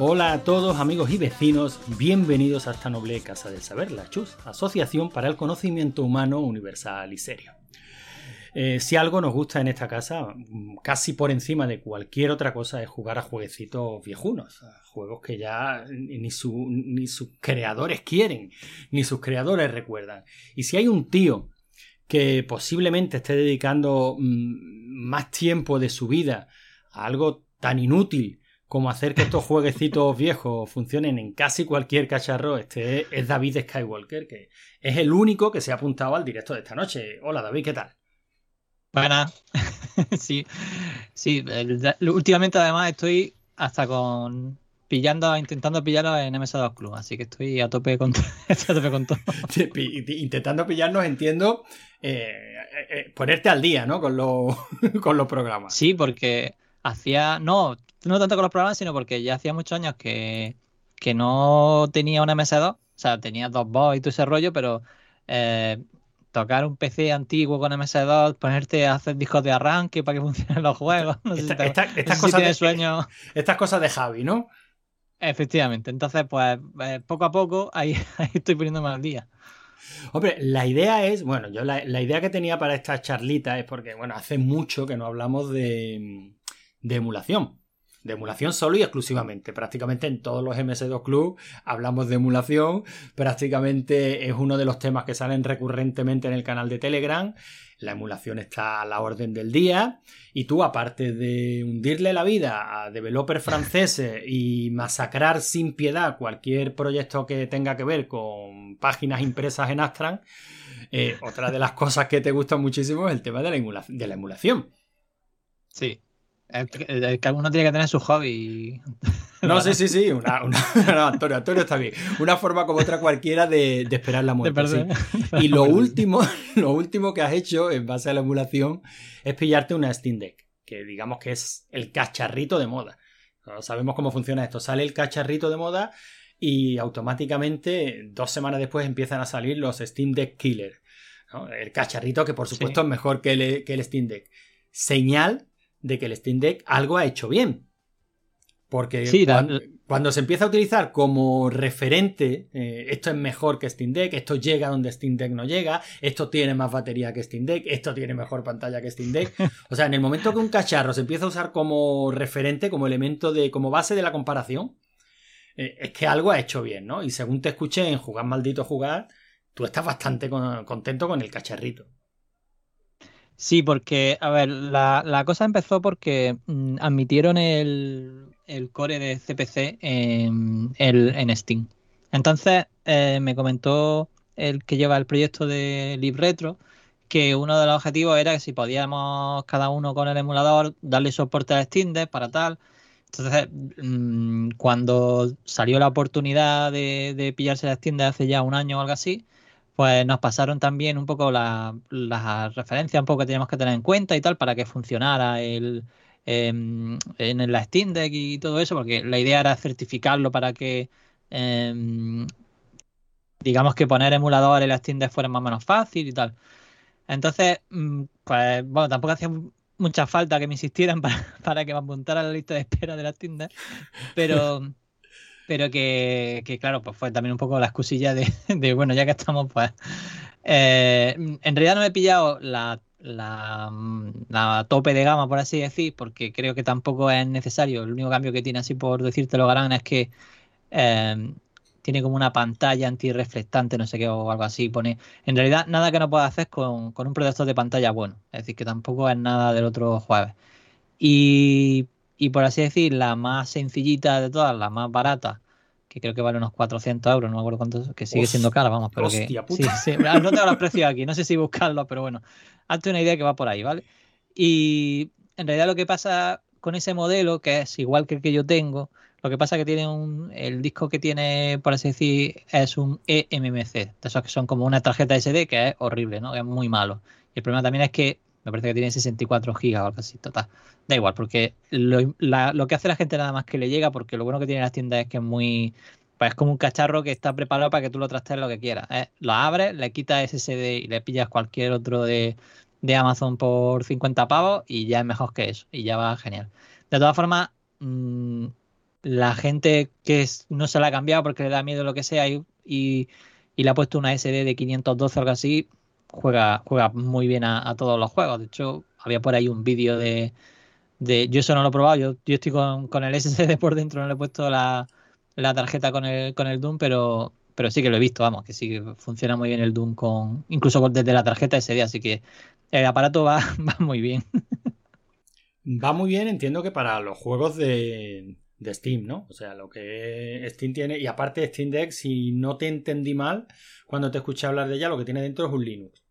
Hola a todos amigos y vecinos, bienvenidos a esta noble Casa del Saber, la CHUS, Asociación para el Conocimiento Humano Universal y Serio. Eh, si algo nos gusta en esta casa, mm, casi por encima de cualquier otra cosa, es jugar a jueguecitos viejunos, juegos que ya ni, su- ni sus creadores quieren, ni sus creadores recuerdan. Y si hay un tío que posiblemente esté dedicando mm, más tiempo de su vida a algo tan inútil como hacer que estos jueguecitos viejos funcionen en casi cualquier cacharro, este es David Skywalker, que es el único que se ha apuntado al directo de esta noche. Hola David, ¿qué tal? Buenas. sí, sí. el- últimamente además estoy hasta con pillando, intentando pillarlo en MS2 Club, así que estoy a tope con, estoy a tope con todo. Intentando pillarnos, entiendo, eh, eh, eh, ponerte al día, ¿no? Con, los con los programas. Sí, porque hacía, no, no tanto con los programas, sino porque ya hacía muchos años que, que no tenía una MS2, o sea, tenía dos bots y todo ese rollo, pero eh, tocar un PC antiguo con MS2, ponerte a hacer discos de arranque para que funcionen los juegos, no sé si Esta- te- no estas, si cosas de, sueño. estas cosas de Javi, ¿no? Efectivamente, entonces pues eh, poco a poco ahí, ahí estoy poniéndome al día. Hombre, la idea es, bueno, yo la, la idea que tenía para esta charlita es porque, bueno, hace mucho que no hablamos de, de emulación. De emulación solo y exclusivamente. Prácticamente en todos los MS2 Club hablamos de emulación. Prácticamente es uno de los temas que salen recurrentemente en el canal de Telegram. La emulación está a la orden del día. Y tú, aparte de hundirle la vida a developers franceses y masacrar sin piedad cualquier proyecto que tenga que ver con páginas impresas en Astran, eh, otra de las cosas que te gusta muchísimo es el tema de la, emula- de la emulación. Sí. Es que, es que uno tiene que tener su hobby. No, sí, sí, sí. Una, una- no, Antonio, Antonio está bien. Una forma como otra cualquiera de, de esperar la muerte. sí. Y lo último, lo último que has hecho en base a la emulación es pillarte una Steam Deck, que digamos que es el cacharrito de moda. No sabemos cómo funciona esto. Sale el cacharrito de moda y automáticamente dos semanas después empiezan a salir los Steam Deck Killer. ¿no? El cacharrito que por supuesto Sí. es mejor que el, que el Steam Deck. Señal de que el Steam Deck algo ha hecho bien. Porque Sí, cuando, cuando se empieza a utilizar como referente, eh, esto es mejor que Steam Deck, esto llega donde Steam Deck no llega, esto tiene más batería que Steam Deck, esto tiene mejor pantalla que Steam Deck. O sea, en el momento que un cacharro se empieza a usar como referente, como elemento de, como base de la comparación, eh, es que algo ha hecho bien, ¿no? Y según te escuché en Jugar Maldito Jugar, tú estás bastante con- contento con el cacharrito. Sí, porque, a ver, la, la cosa empezó porque mm, admitieron el, el core de CPC en, el- en Steam. Entonces, eh, me comentó el que lleva el proyecto de LibRetro que uno de los objetivos era que si podíamos cada uno con el emulador darle soporte a Steam Deck para tal. Entonces, mm, cuando salió la oportunidad de, de pillarse la Steam Deck hace ya un año o algo así, pues nos pasaron también un poco la- las referencias un poco que teníamos que tener en cuenta y tal para que funcionara el em, en la Steam Deck y todo eso, porque la idea era certificarlo para que em, digamos que poner emulador en la Steam Deck fuera más o menos fácil y tal. Entonces, mm, pues bueno, tampoco hacía mucha falta que me insistieran para, para que me apuntara a la lista de espera de la Steam Deck, pero pero que, que, claro, pues fue también un poco la excusilla de, bueno, ya que estamos, pues. eh, en realidad no me he pillado la, la, tope de gama, por así decir, porque creo que tampoco es necesario. El único cambio que tiene, así por decírtelo, Garán, es que eh, tiene como una pantalla antirreflectante, no sé qué, o algo así. Pone. En realidad, nada que no pueda hacer con, con un protector de pantalla bueno. Es decir, que tampoco es nada del otro jueves. Y y por así decir, la más sencillita de todas, la más barata, que creo que vale unos 400 euros, no me acuerdo cuánto, que sigue siendo cara, vamos, pero hostia que... puta. Sí, sí, no tengo los precios aquí, no sé si buscarlos, pero bueno, hazte una idea que va por ahí, ¿vale? Y en realidad lo que pasa con ese modelo, que es igual que el que yo tengo, lo que pasa es que tiene un, el disco que tiene, por así decir, es un eMMC, de esos que son como una tarjeta SD, que es horrible, ¿no? Que es muy malo. Y el problema también es que me parece que tiene 64 gigas o algo así, total. Da igual, porque lo, que hace la gente nada más que le llega, porque lo bueno que tiene las tiendas es que es muy. Pues es como un cacharro que está preparado para que tú lo trastees lo que quieras. ¿eh? Lo abres, le quitas SSD y le pillas cualquier otro de, de Amazon por 50 pavos y ya es mejor que eso, y ya va genial. De todas formas, mm, la gente que no se la ha cambiado porque le da miedo lo que sea y, y, le ha puesto una SD de 512 o algo así, juega, juega muy bien a, todos los juegos. De hecho, había por ahí un vídeo de, de, Yo eso no lo he probado, yo, yo estoy con, con, el SSD por dentro, no le he puesto la, la tarjeta con el, con el Doom, pero, pero sí que lo he visto, vamos, que sí que funciona muy bien el Doom con incluso desde la tarjeta SD, así que el aparato va, va muy bien. Va muy bien, entiendo que para los juegos de, de Steam, ¿no? O sea, lo que Steam tiene, y aparte Steam Deck, si no te entendí mal, cuando te escuché hablar de ella, lo que tiene dentro es un Linux.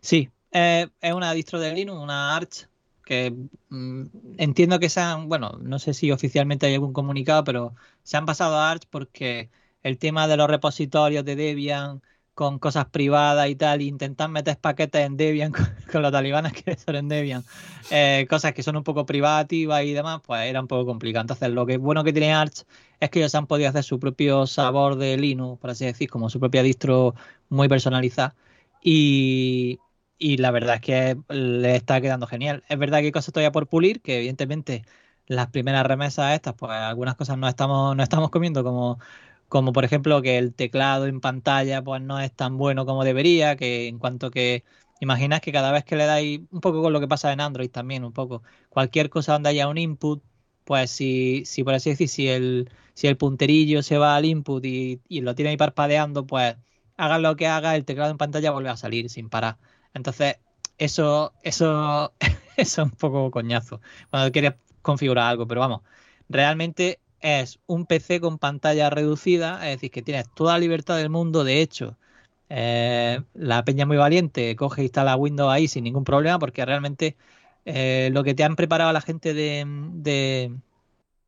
Sí, es una distro de Linux, una Arch, que mm, entiendo que sean, bueno, no sé si oficialmente hay algún comunicado, pero se han pasado a Arch porque el tema de los repositorios de Debian con cosas privadas y tal, intentar meter paquetes en Debian con, los talibanes que son en Debian, eh, cosas que son un poco privativas y demás, pues era un poco complicado. Entonces, lo que bueno que tiene Arch es que ellos han podido hacer su propio sabor de Linux, por así decir, como su propia distro muy personalizada. Y, y la verdad es que le está quedando genial. Es verdad que hay cosas todavía por pulir, que evidentemente las primeras remesas estas, pues algunas cosas no estamos, no estamos comiendo como como por ejemplo que el teclado en pantalla pues no es tan bueno como debería, que en cuanto que imaginas que cada vez que le dais un poco con lo que pasa en Android también, un poco, cualquier cosa donde haya un input, pues si, si por así decir, si el, si el punterillo se va al input y, lo tiene ahí parpadeando, pues haga lo que haga, el teclado en pantalla vuelve a salir sin parar. Entonces, eso, eso, eso es un poco coñazo cuando quieres configurar algo, pero vamos, realmente es un PC con pantalla reducida, es decir, que tienes toda la libertad del mundo. De hecho, eh, la peña muy valiente coge e instala Windows ahí sin ningún problema, porque realmente eh, lo que te han preparado la gente de,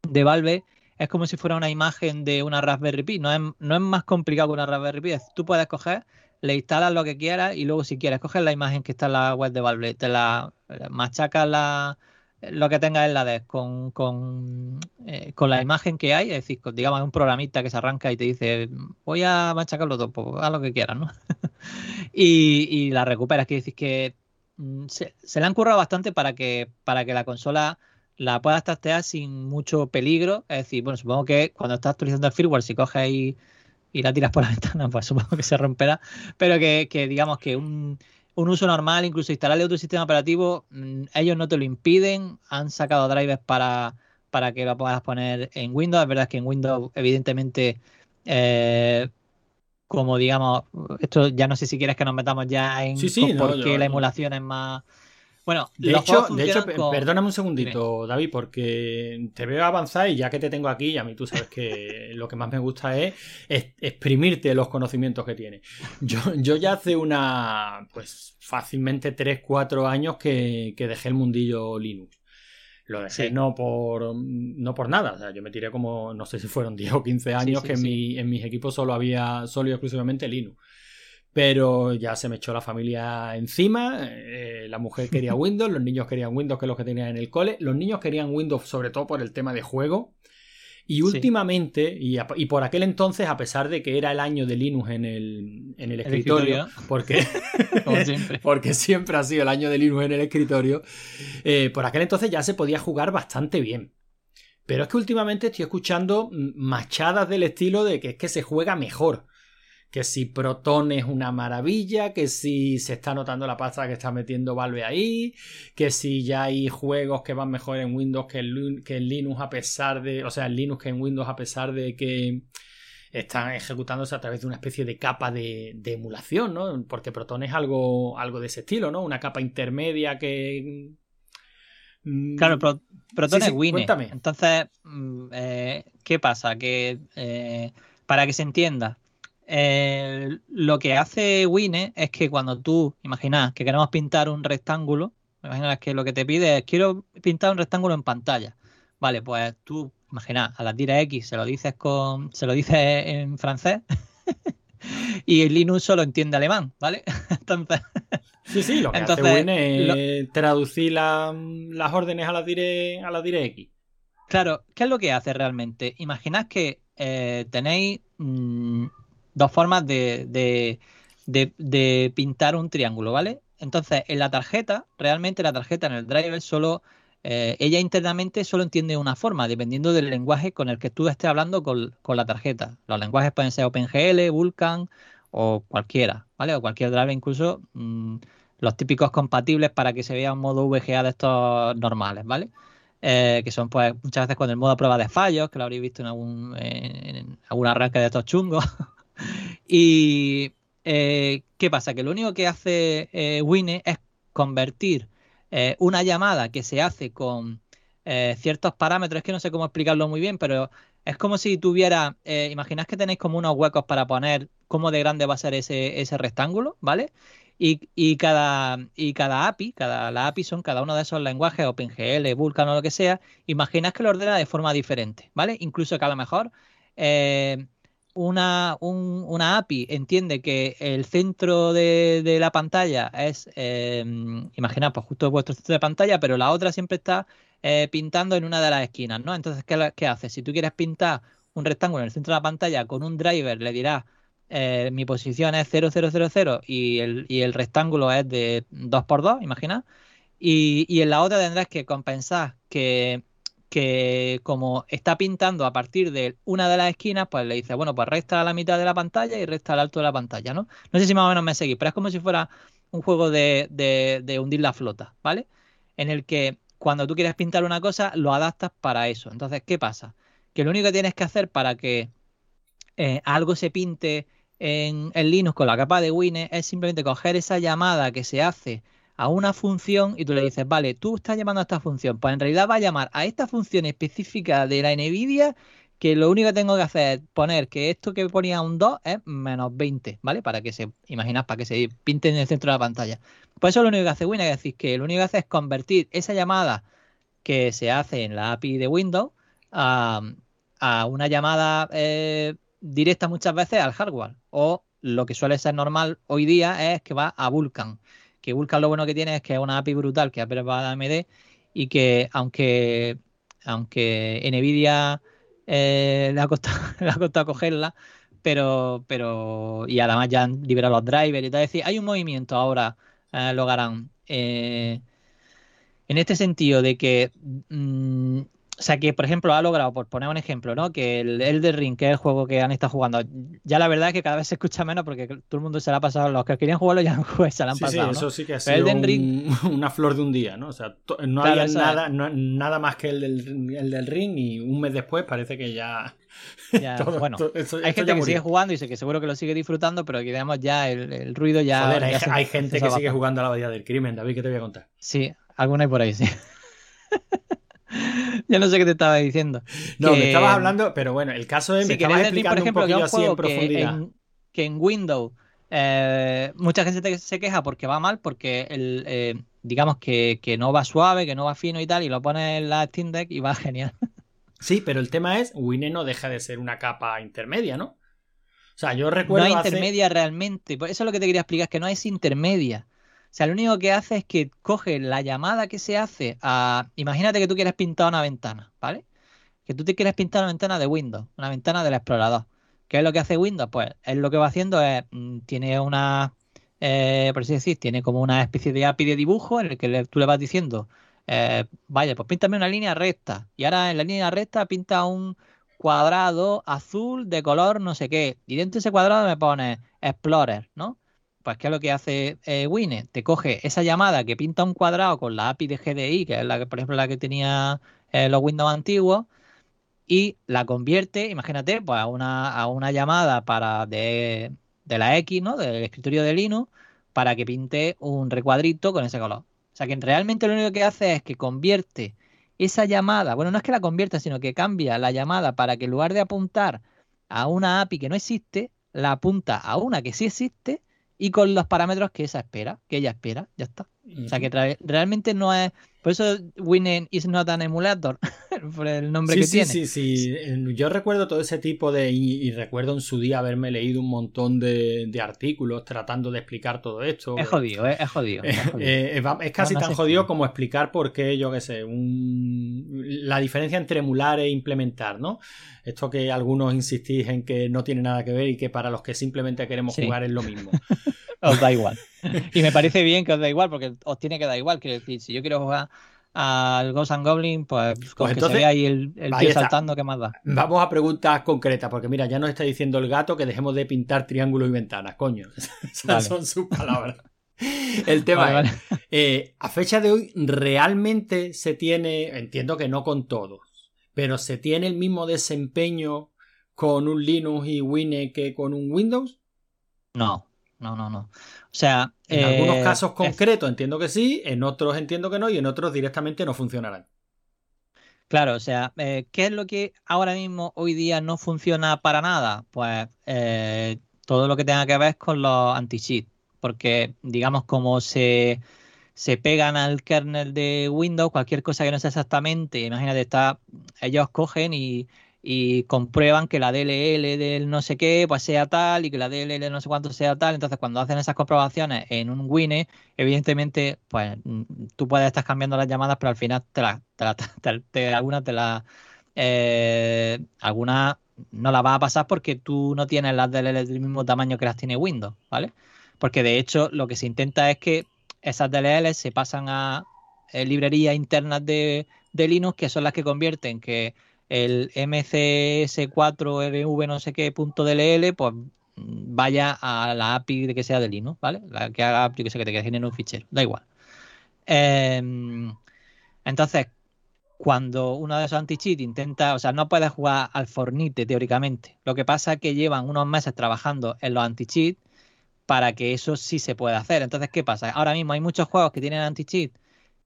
de, Valve es como si fuera una imagen de una Raspberry Pi. No es, no es más complicado que una Raspberry Pi. tú puedes coger, le instalas lo que quieras y luego si quieres coger la imagen que está en la web de Valve, te la machacas la lo que tenga en la DES con, con, eh, con, la imagen que hay, es decir, digamos, un programista que se arranca y te dice, voy a machacarlo todo, pues haz lo que quieras, ¿no? y, y, la recuperas, quiere decir que mm, se, le han currado bastante para que, para que la consola la puedas trastear sin mucho peligro, es decir, bueno, supongo que cuando estás actualizando el firmware, si coges y, y la tiras por la ventana, pues supongo que se romperá, pero que, que digamos que un un uso normal, incluso instalarle otro sistema operativo, mm, ellos no te lo impiden, han sacado drivers para, para que lo puedas poner en Windows. Es verdad que en Windows, evidentemente, eh, como digamos, esto ya no sé si quieres que nos metamos ya en por qué la emulación es más bueno, de hecho, de hecho perdóname un segundito, David, porque te veo avanzar y ya que te tengo aquí, y a mí tú sabes que lo que más me gusta es, exprimirte los conocimientos que tienes. Yo, yo ya hace una, pues fácilmente 3, 4 años que, dejé el mundillo Linux. Lo dejé no, por, no por nada. O sea, yo me tiré como, no sé si fueron 10 o 15 años que en, mi, en mis equipos solo había, solo y exclusivamente Linux pero ya se me echó la familia encima, eh, la mujer quería Windows, los niños querían Windows, que es lo que tenían en el cole, los niños querían Windows sobre todo por el tema de juego, y últimamente, y, por aquel entonces, a pesar de que era el año de Linux en el, en el escritorio, Porque, siempre. porque siempre ha sido el año de Linux en el escritorio, eh, por aquel entonces ya se podía jugar bastante bien. Pero es que últimamente estoy escuchando machadas del estilo de que es que se juega mejor que si Proton es una maravilla, que si se está notando la pasta que está metiendo Valve ahí, que si ya hay juegos que van mejor en Windows que en, Linux a pesar de, o sea, en Linux que en Windows a pesar de que están ejecutándose a través de una especie de capa de, emulación, ¿no? Porque Proton es algo, algo de ese estilo, ¿no? Una capa intermedia que... Mm, claro, Proton es Windows. Entonces, mm, eh, ¿qué pasa? Que eh, para que se entienda, eh, lo que hace Wine es que cuando tú, imaginas que queremos pintar un rectángulo, imaginas que lo que te pide es quiero pintar un rectángulo en pantalla. Vale, pues tú, imagina, a la tira X se lo dices con. se lo dices en francés. y el Linux solo entiende alemán, ¿vale? entonces. Sí, sí, lo que hace Wine es traducir las órdenes a la dire, a la dire X. Claro, ¿qué es lo que hace realmente? Imaginad que eh, tenéis mm, dos formas de, pintar un triángulo, ¿vale? Entonces, en la tarjeta, realmente la tarjeta en el driver solo, eh, ella internamente solo entiende una forma, dependiendo del lenguaje con el que tú estés hablando con, la tarjeta. Los lenguajes pueden ser OpenGL, Vulkan o cualquiera, ¿vale? O cualquier driver, incluso mm, los típicos compatibles para que se vea un modo VGA de estos normales, ¿vale? Eh, que son pues muchas veces con el modo prueba de fallos, que lo habréis visto en algún, en algún arranque de estos chungos. y eh, ¿qué pasa? Que lo único que hace eh, Wine es convertir eh, una llamada que se hace con ciertos parámetros, es que no sé cómo explicarlo muy bien, pero es como si tuviera, imaginad que tenéis como unos huecos para poner cómo de grande va a ser ese, ese rectángulo, ¿vale? Y, cada, y cada API, cada, la API son cada uno de esos lenguajes, OpenGL, Vulkan o lo que sea, imaginad que lo ordena de forma diferente, ¿vale? Incluso que a lo mejor eh, una, una API entiende que el centro de, la pantalla es, eh, imaginad, pues justo vuestro centro de pantalla, pero la otra siempre está eh, pintando en una de las esquinas, ¿no? Entonces, ¿qué, ¿qué hace? Si tú quieres pintar un rectángulo en el centro de la pantalla con un driver, le dirás eh, mi posición es 0000 y el, y el rectángulo es de 2x2, imagina. Y, y en la otra tendrás que compensar que, que como está pintando a partir de una de las esquinas, pues le dice, bueno, pues resta la mitad de la pantalla y resta el alto de la pantalla, ¿no? No sé si más o menos me seguís, pero es como si fuera un juego de, de hundir la flota, ¿vale? En el que cuando tú quieres pintar una cosa, lo adaptas para eso. Entonces, ¿qué pasa? Que lo único que tienes que hacer para que eh, algo se pinte en, Linux con la capa de Wine es simplemente coger esa llamada que se hace a una función y tú le dices, vale, tú estás llamando a esta función, pues en realidad va a llamar a esta función específica de la NVIDIA que lo único que tengo que hacer es poner que esto que ponía un 2 es menos 20, ¿vale? Para que se, imaginas, para que se pinte en el centro de la pantalla. Pues eso es lo único que hace Wine, es decir, que lo único que hace es convertir esa llamada que se hace en la API de Windows a, una llamada eh, directa muchas veces al hardware. O lo que suele ser normal hoy día es que va a Vulkan. Que Vulkan lo bueno que tiene es que es una API brutal que ha preparado AMD y que aunque, aunque Nvidia eh, le, ha costado, le cogerla, pero, pero y además ya han liberado los drivers y tal. Es decir, hay un movimiento ahora, eh, lo harán. Eh, en este sentido de que mm, o sea que, por ejemplo, ha logrado, por poner un ejemplo, ¿no? Que el Elder Ring, que es el juego que han estado jugando, ya la verdad es que cada vez se escucha menos porque todo el mundo se la ha pasado, los que querían jugarlo ya se la han pasado. Sí, eso sí que ha sido una flor de un día, ¿no? O sea, no había nada, nada más que el del, Ring y un mes después parece que ya... bueno, hay gente que sigue jugando y sé que seguro que lo sigue disfrutando, pero que digamos ya el, ruido ya... Joder, hay, gente que sigue jugando a la Bahía del Crimen, David, ¿qué te voy a contar? Sí, alguna hay por ahí, sí. ya no sé qué te estaba diciendo. No, me estabas hablando, pero bueno, el caso es, me estabas explicando un poquillo así en profundidad. Que en, Windows eh, mucha gente se queja porque va mal, porque el, eh, digamos que, no va suave, que no va fino y tal, y lo pone en la Steam Deck y va genial. Sí, pero el tema es, Wine no deja de ser una capa intermedia, ¿no? O sea, yo recuerdo. No hay intermedia realmente. Eso es lo que te quería explicar, es que no es intermedia. O sea, lo único que hace es que coge la llamada que se hace a. Imagínate que tú quieres pintar una ventana, ¿vale? Que tú te quieres pintar una ventana de Windows, una ventana del explorador. ¿Qué es lo que hace Windows? Pues él lo que va haciendo es. Mm, tiene una. Eh, por así decir, tiene como una especie de API de dibujo en el que tú le vas diciendo. Eh, vaya, pues píntame una línea recta. Y ahora en la línea recta pinta un cuadrado azul de color no sé qué. Y dentro de ese cuadrado me pone Explorer, ¿no? Pues, ¿qué es lo que hace eh, Wine? Te coge esa llamada que pinta un cuadrado con la API de GDI, que es la que, por ejemplo, la que tenía eh, los Windows antiguos, y la convierte, imagínate, pues a una, a una llamada para de, la X, ¿no? Del escritorio de Linux, para que pinte un recuadrito con ese color. O sea que realmente lo único que hace es que convierte esa llamada, bueno, no es que la convierta, sino que cambia la llamada para que en lugar de apuntar a una API que no existe, la apunta a una que sí existe y con los parámetros que esa espera, que ella espera, ya está. O sea que realmente no es. Por eso Winning is not an emulator, por el nombre que tiene. Sí, sí, sí. Yo recuerdo todo ese tipo de. Y, recuerdo en su día haberme leído un montón de, artículos tratando de explicar todo esto. Es jodido, eh, es, jodido. Eh, es, casi tan jodido como explicar por qué, yo qué sé, la diferencia entre emular e implementar, ¿no? Esto que algunos insistís en que no tiene nada que ver y que para los que simplemente queremos jugar es lo mismo. os da igual. Y me parece bien que os da igual, porque os tiene que dar igual. Quiero decir, si yo quiero jugar al Ghost and Goblin, pues, Pues con que entonces, se vea ahí el, el ahí está. saltando, ¿qué más da? Vamos a preguntas concretas, porque mira, ya nos está diciendo el gato que dejemos de pintar triángulos y ventanas, coño. Esas Vale. son sus palabras. El tema Vale, es, eh, a fecha de hoy, ¿realmente se tiene, entiendo que no con todos, pero se tiene el mismo desempeño con un Linux y Wine que con un Windows? No, no, no, no. O sea, En eh, algunos casos es- concretos entiendo que sí, en otros entiendo que no y en otros directamente no funcionarán. Claro, o sea, eh, ¿qué es lo que ahora mismo, hoy día, no funciona para nada? Pues eh, todo lo que tenga que ver con los anti-cheat. Porque, digamos, como se, se pegan al kernel de Windows, cualquier cosa que no sea exactamente, imagínate, está, ellos cogen y, y comprueban que la DLL del no sé qué, pues sea tal, y que la DLL no sé cuánto sea tal. Entonces, cuando hacen esas comprobaciones en un Wine, evidentemente, pues tú puedes estar cambiando las llamadas, pero al final te las, te algunas te las, eh, algunas no las vas a pasar porque tú no tienes las DLL del mismo tamaño que las tiene Windows, ¿vale? Porque de hecho lo que se intenta es que esas DLL se pasan a eh, librerías internas de, de Linux que son las que convierten que el MCS4RV no sé qué punto DLL pues mm, vaya a la API de que sea de Linux, ¿vale? La que haga, yo que sé, que te quede en un fichero, da igual. Em, entonces, cuando uno de esos anti-cheat intenta, o sea, no puedes jugar al Fornite teóricamente. Lo que pasa es que llevan unos meses trabajando en los anti-cheat para que eso sí se pueda hacer. Entonces, ¿qué pasa? Ahora mismo hay muchos juegos que tienen anti-cheat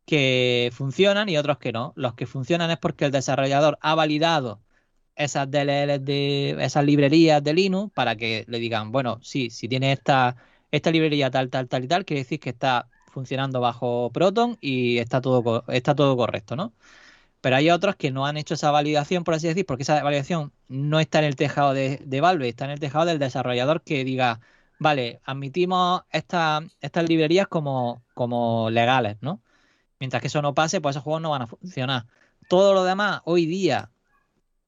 que funcionan y otros que no. Los que funcionan es porque el desarrollador ha validado esas de esas librerías de Linux para que le digan, bueno, sí, si tiene esta, esta librería tal, tal, tal y tal, quiere decir que está funcionando bajo Proton y está todo, está todo correcto, ¿no? Pero hay otros que no han hecho esa validación, por así decir, porque esa validación no está en el tejado de, de Valve, está en el tejado del desarrollador que diga, vale, admitimos esta- estas librerías como, como legales, ¿no? Mientras que eso no pase, pues esos juegos no van a funcionar. Todo lo demás, hoy día,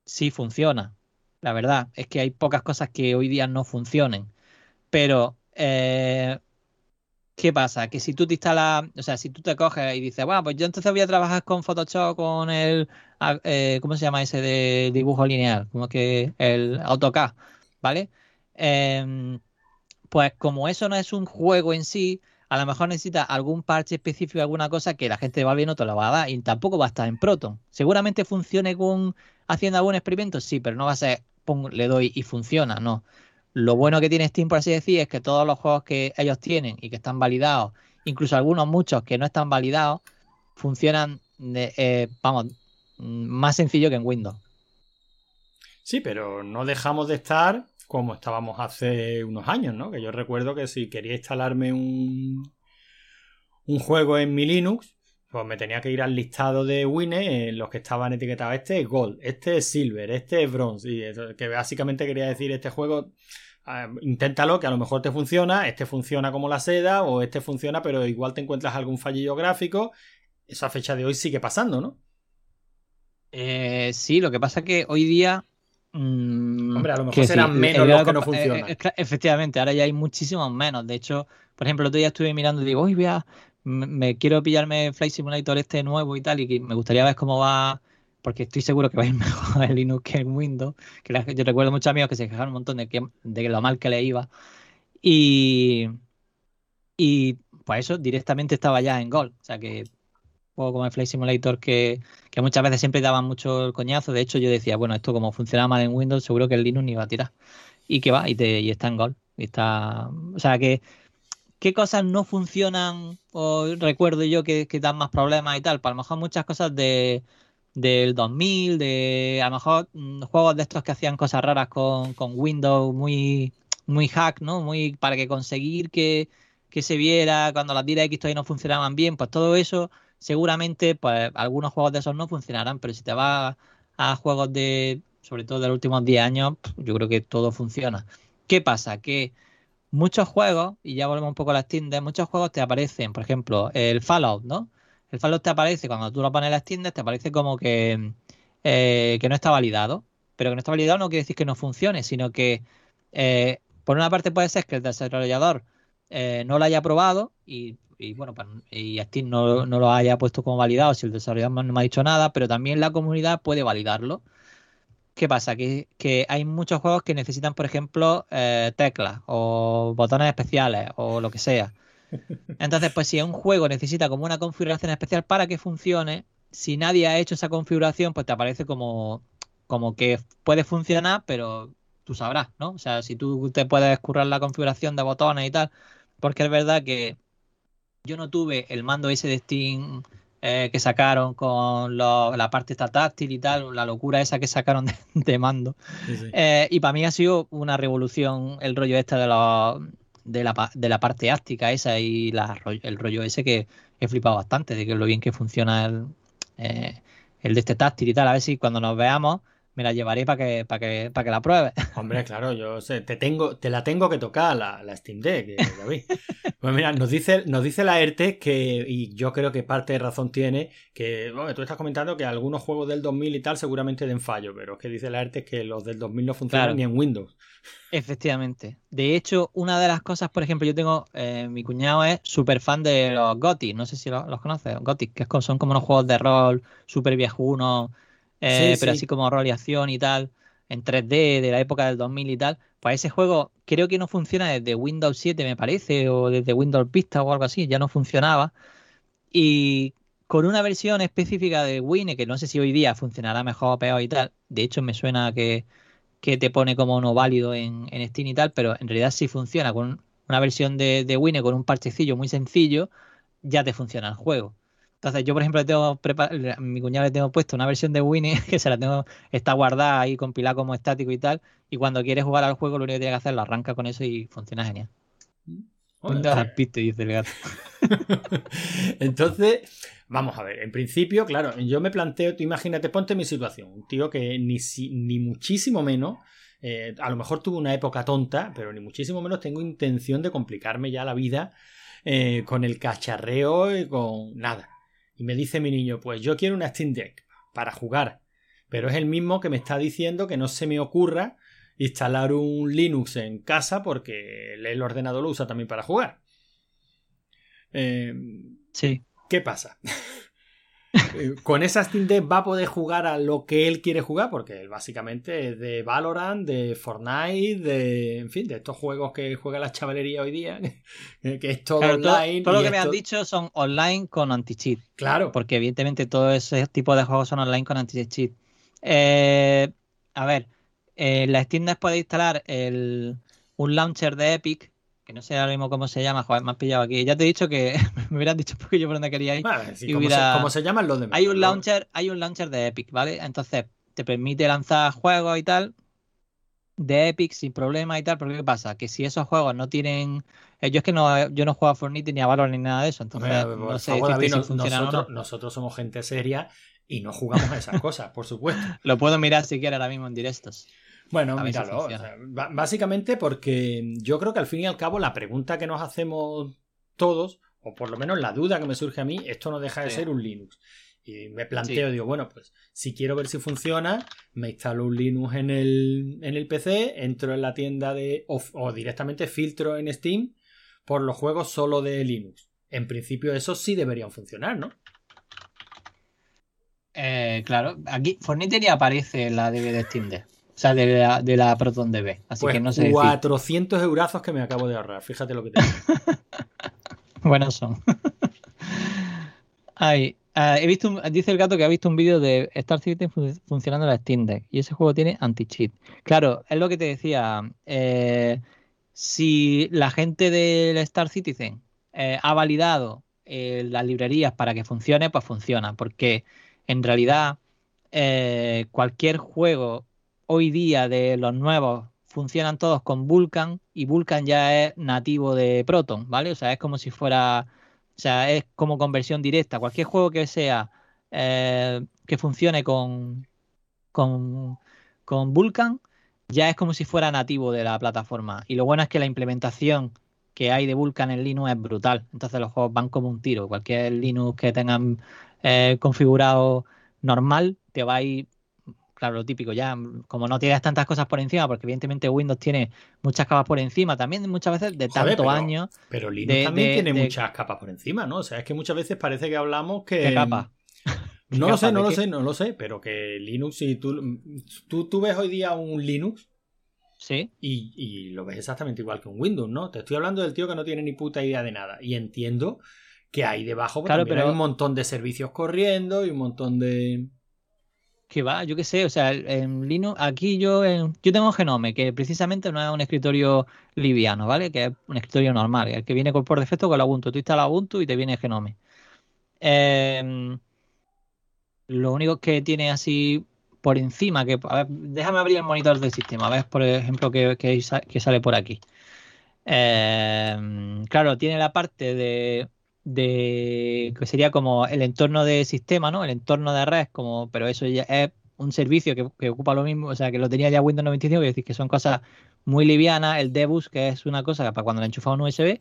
sí funciona. La verdad es que hay pocas cosas que hoy día no funcionen. Pero, eh, ¿qué pasa? Que si tú te instalas, o sea, si tú te coges y dices, bueno, pues yo entonces voy a trabajar con Photoshop, con el, eh, ¿cómo se llama ese de dibujo lineal? Como que el AutoCAD, ¿vale? Em, pues como eso no es un juego en sí, a lo mejor necesita algún parche específico, alguna cosa que la gente de Valve no te lo va a dar y tampoco va a estar en Proton. Seguramente funcione con haciendo algún experimento, sí, pero no va a ser, pum, le doy y funciona, no. Lo bueno que tiene Steam, por así decir, es que todos los juegos que ellos tienen y que están validados, incluso algunos muchos que no están validados, funcionan, eh, vamos, más sencillo que en Windows. Sí, pero no dejamos de estar como estábamos hace unos años, ¿no? Que yo recuerdo que si quería instalarme un, un juego en mi Linux, pues me tenía que ir al listado de Wine en los que estaban etiquetados. Este es Gold, este es Silver, este es Bronze. Y eso, que básicamente quería decir este juego. ah, inténtalo, que a lo mejor te funciona. Este funciona como la seda, o este funciona, pero igual te encuentras algún fallillo gráfico. Eso a fecha de hoy sigue pasando, ¿no? Eh, sí, lo que pasa es que hoy día. Mm, Hombre, a lo mejor que serán sí, menos el los grado que no funcionan. eh, efectivamente, ahora ya hay muchísimos menos. De hecho, por ejemplo, el otro día estuve mirando y digo, uy, voy a- me, me quiero pillarme Flight Simulator este nuevo y tal, y que me gustaría ver cómo va, porque estoy seguro que va a ir mejor en Linux que en Windows. Que la- yo recuerdo muchos amigos que se quejaron un montón de, que, de lo mal que le iba. Y, y pues eso, directamente estaba ya en Gold. O sea que juego como el Flight Simulator que, que muchas veces siempre daban mucho el coñazo. De hecho, yo decía, bueno, esto como funciona mal en Windows, seguro que el Linux ni va a tirar. Y que va, y, te, y está en Gold. Y está... O sea que, ¿qué cosas no funcionan? O recuerdo yo que, dan más problemas y tal. Pues a lo mejor muchas cosas de del 2000, de a lo mejor mm, juegos de estos que hacían cosas raras con, con Windows, muy, muy hack, ¿no? Muy para que conseguir que, que se viera cuando las DirectX todavía no funcionaban bien, pues todo eso seguramente pues algunos juegos de esos no funcionarán, pero si te vas a juegos de, sobre todo de los últimos 10 años, yo creo que todo funciona. ¿Qué pasa? Que muchos juegos, y ya volvemos un poco a las tiendas, muchos juegos te aparecen, por ejemplo, el Fallout, ¿no? El Fallout te aparece cuando tú lo pones en las tiendas, te aparece como que, eh, que no está validado. Pero que no está validado no quiere decir que no funcione, sino que eh, por una parte puede ser que el desarrollador eh, no lo haya probado y, y bueno, pues, y Steam no, no lo haya puesto como validado si el desarrollador no me ha dicho nada, pero también la comunidad puede validarlo. ¿Qué pasa? Que, que hay muchos juegos que necesitan, por ejemplo, eh, teclas o botones especiales o lo que sea. Entonces, pues si un juego necesita como una configuración especial para que funcione, si nadie ha hecho esa configuración, pues te aparece como, como que puede funcionar, pero tú sabrás, ¿no? O sea, si tú te puedes currar la configuración de botones y tal, porque es verdad que yo no tuve el mando ese de Steam eh, que sacaron con la parte esta táctil y tal, la locura esa que sacaron de, mando. Eh, y para mí ha sido una revolución el rollo este de la, de la, de la parte áctica esa y la, el rollo ese que he flipado bastante, de que lo bien que funciona el, eh, el de este táctil y tal. A ver si cuando nos veamos me la llevaré para que, para que, para que la pruebes. Hombre, claro, yo sé, te tengo, te la tengo que tocar la, la Steam Deck, eh, David. pues mira, nos dice, nos dice la ERTE que, y yo creo que parte de razón tiene, que bueno, tú estás comentando que algunos juegos del 2000 y tal seguramente den fallo, pero es que dice la ERTE que los del 2000 no funcionan ni en Windows. Efectivamente. De hecho, una de las cosas, por ejemplo, yo tengo, eh, mi cuñado es súper fan de los Gothic, no sé si los, los conoces, Gothic, que son como unos juegos de rol súper viejunos eh, pero así como rol y acción y tal, en 3D de la época del 2000 y tal, pues ese juego creo que no funciona desde Windows 7 me parece, o desde Windows Vista o algo así, ya no funcionaba. Y con una versión específica de Wine, que no sé si hoy día funcionará mejor o peor y tal, de hecho me suena que, que te pone como no válido en, en, Steam y tal, pero en realidad sí funciona con una versión de, de Wine con un parchecillo muy sencillo, ya te funciona el juego. Entonces, yo, por ejemplo, le tengo a mi cuñado le tengo puesto una versión de Winnie que se la tengo, está guardada ahí, compilada como estático y tal. Y cuando quiere jugar al juego, lo único que tiene que hacer es lo arranca con eso y funciona genial. dice el gato. Entonces, vamos a ver. En principio, claro, yo me planteo, tú imagínate, ponte mi situación. Un tío que ni, ni muchísimo menos. Eh, a lo mejor tuve una época tonta, pero ni muchísimo menos tengo intención de complicarme ya la vida eh, con el cacharreo y con nada. Y me dice mi niño, pues yo quiero una Steam Deck para jugar. Pero es el mismo que me está diciendo que no se me ocurra instalar un Linux en casa porque el ordenador lo usa también para jugar. Eh, sí. ¿Qué pasa? Eh, con esa Steam Deck va a poder jugar a lo que él quiere jugar, porque él básicamente es de Valorant, de Fortnite, de. En fin, de estos juegos que juega la chavalería hoy día, que es todo online. Todo, lo que me han dicho son online con anti-cheat. Claro. Porque evidentemente todo ese tipo de juegos son online con anti-cheat. Eh, a ver, eh, la Steam Deck puede instalar el, un launcher de Epic que no sé ahora mismo cómo se llama, joder, me has pillado aquí. Ya te he dicho que me hubieras dicho porque yo por dónde quería ir. ¿cómo, se, llaman los demás? Hay un launcher, hay un launcher de Epic, ¿vale? Entonces te permite lanzar juegos y tal de Epic sin problema y tal, pero ¿qué pasa? Que si esos juegos no tienen eh, yo es que no yo no juego a Fortnite ni a Valorant ni nada de eso, entonces no sé si nosotros, nosotros somos gente seria y no jugamos a esas cosas, por supuesto. Lo puedo mirar si quieres ahora mismo en directos. Bueno, míralo. básicamente porque yo creo que al fin y al cabo la pregunta que nos hacemos todos, o por lo menos la duda que me surge a mí, esto no deja de ser un Linux. Y me planteo, digo, bueno, pues si quiero ver si funciona, me instalo un Linux en el, en el PC, entro en la tienda de. O, directamente filtro en Steam por los juegos solo de Linux. En principio, eso sí deberían funcionar, ¿no? Eh, claro, aquí Fortnite ya aparece en la DVD de Steam Deck. O sea, de la, de la Proton DB. Así pues que no sé. 400 eurazos que me acabo de ahorrar. Fíjate lo que tengo. Buenos son. Ay, ah, he visto dice el gato que ha visto un vídeo de Star Citizen funcionando en la Steam Deck y ese juego tiene anti-cheat. Claro, es lo que te decía. Eh, si la gente del Star Citizen eh, ha validado eh, las librerías para que funcione, pues funciona. Porque en realidad cualquier juego hoy día de los nuevos funcionan todos con Vulkan y Vulkan ya es nativo de Proton, ¿vale? O sea, es como si fuera, o sea, es como conversión directa. Cualquier juego que sea eh, que funcione con, con, con Vulkan ya es como si fuera nativo de la plataforma. Y lo bueno es que la implementación que hay de Vulkan en Linux es brutal. Entonces los juegos van como un tiro. Cualquier Linux que tengan eh, configurado normal te va a ir claro, lo típico, ya como no tienes tantas cosas por encima, porque evidentemente Windows tiene muchas capas por encima, también muchas veces de tantos pero- años. Pero Linux de- también de- tiene de- muchas capas por encima, ¿no? O sea, es que muchas veces parece que hablamos que. ¿Qué capa? No ¿Qué lo sé, no ¿De lo qué? sé, no lo sé, pero que Linux, si tú, tú, tú ves hoy día un Linux Sí, y, y lo ves exactamente igual que un Windows, ¿no? Te estoy hablando del tío que no tiene ni puta idea de nada. Y entiendo que hay debajo pues, Claro, pero- hay un montón de servicios corriendo y un montón de. Que va, yo qué sé, o sea, en Linux, aquí yo, yo tengo Genome, que precisamente no es un escritorio liviano, ¿vale? Que es un escritorio normal, el que viene por defecto con la Ubuntu. Tú instalas Ubuntu y te viene Genome. Em, lo único que tiene así por encima, que a ver, déjame abrir el monitor del sistema, a ver, por ejemplo, que, que sale por aquí. Em, claro, tiene la parte de, de que sería como el entorno de sistema, ¿no? El entorno de red, como, pero eso ya es un servicio que, que ocupa lo mismo, o sea, que lo tenía ya Windows 95, es decir, que son cosas muy livianas, el Debus, que es una cosa para cuando le enchufas un USB,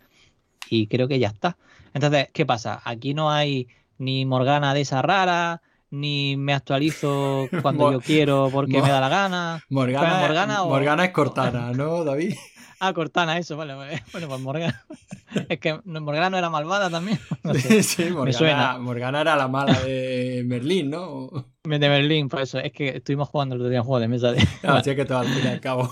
y creo que ya está. Entonces, ¿qué pasa? Aquí no hay ni Morgana de esa rara, ni me actualizo cuando yo quiero porque Mor- me da la gana. Morgana, Morgana o- Morgana es Cortana, ¿no, David? Ah, Cortana, eso, vale, vale. Bueno, pues Morgana. Es que no- Morgana no era malvada también. No sé. sí, Morgana, suena. Morgana era la mala de Merlín, ¿no? De Berlín, por eso. Es que estuvimos jugando el otro día un juego de mesa de. Así es que todo al fin y al cabo.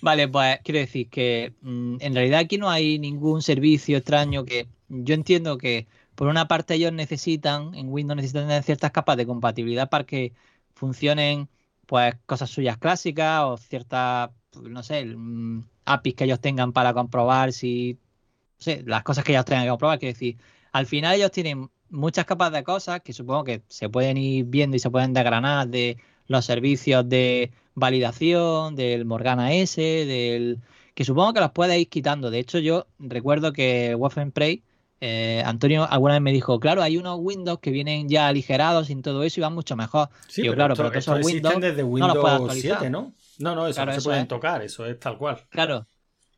Vale, pues quiero decir que mm, en realidad aquí no hay ningún servicio extraño que yo entiendo que por una parte ellos necesitan, en Windows necesitan tener ciertas capas de compatibilidad para que funcionen pues cosas suyas clásicas o ciertas, no sé, mm, APIs que ellos tengan para comprobar si, no sé, las cosas que ellos tengan que comprobar. Quiero decir, al final ellos tienen muchas capas de cosas que supongo que se pueden ir viendo y se pueden desgranar de los servicios de validación, del Morgana S, del que supongo que los puedes ir quitando. De hecho, yo recuerdo que Wolfen Prey, eh, Antonio alguna vez me dijo, claro, hay unos Windows que vienen ya aligerados sin todo eso y van mucho mejor. Sí, Digo, pero claro, esto- pero todos esos Windows desde no los puedes actualizar. 7, ¿no? No, no, eso Claro, no se eso pueden es. tocar, eso es tal cual. Claro,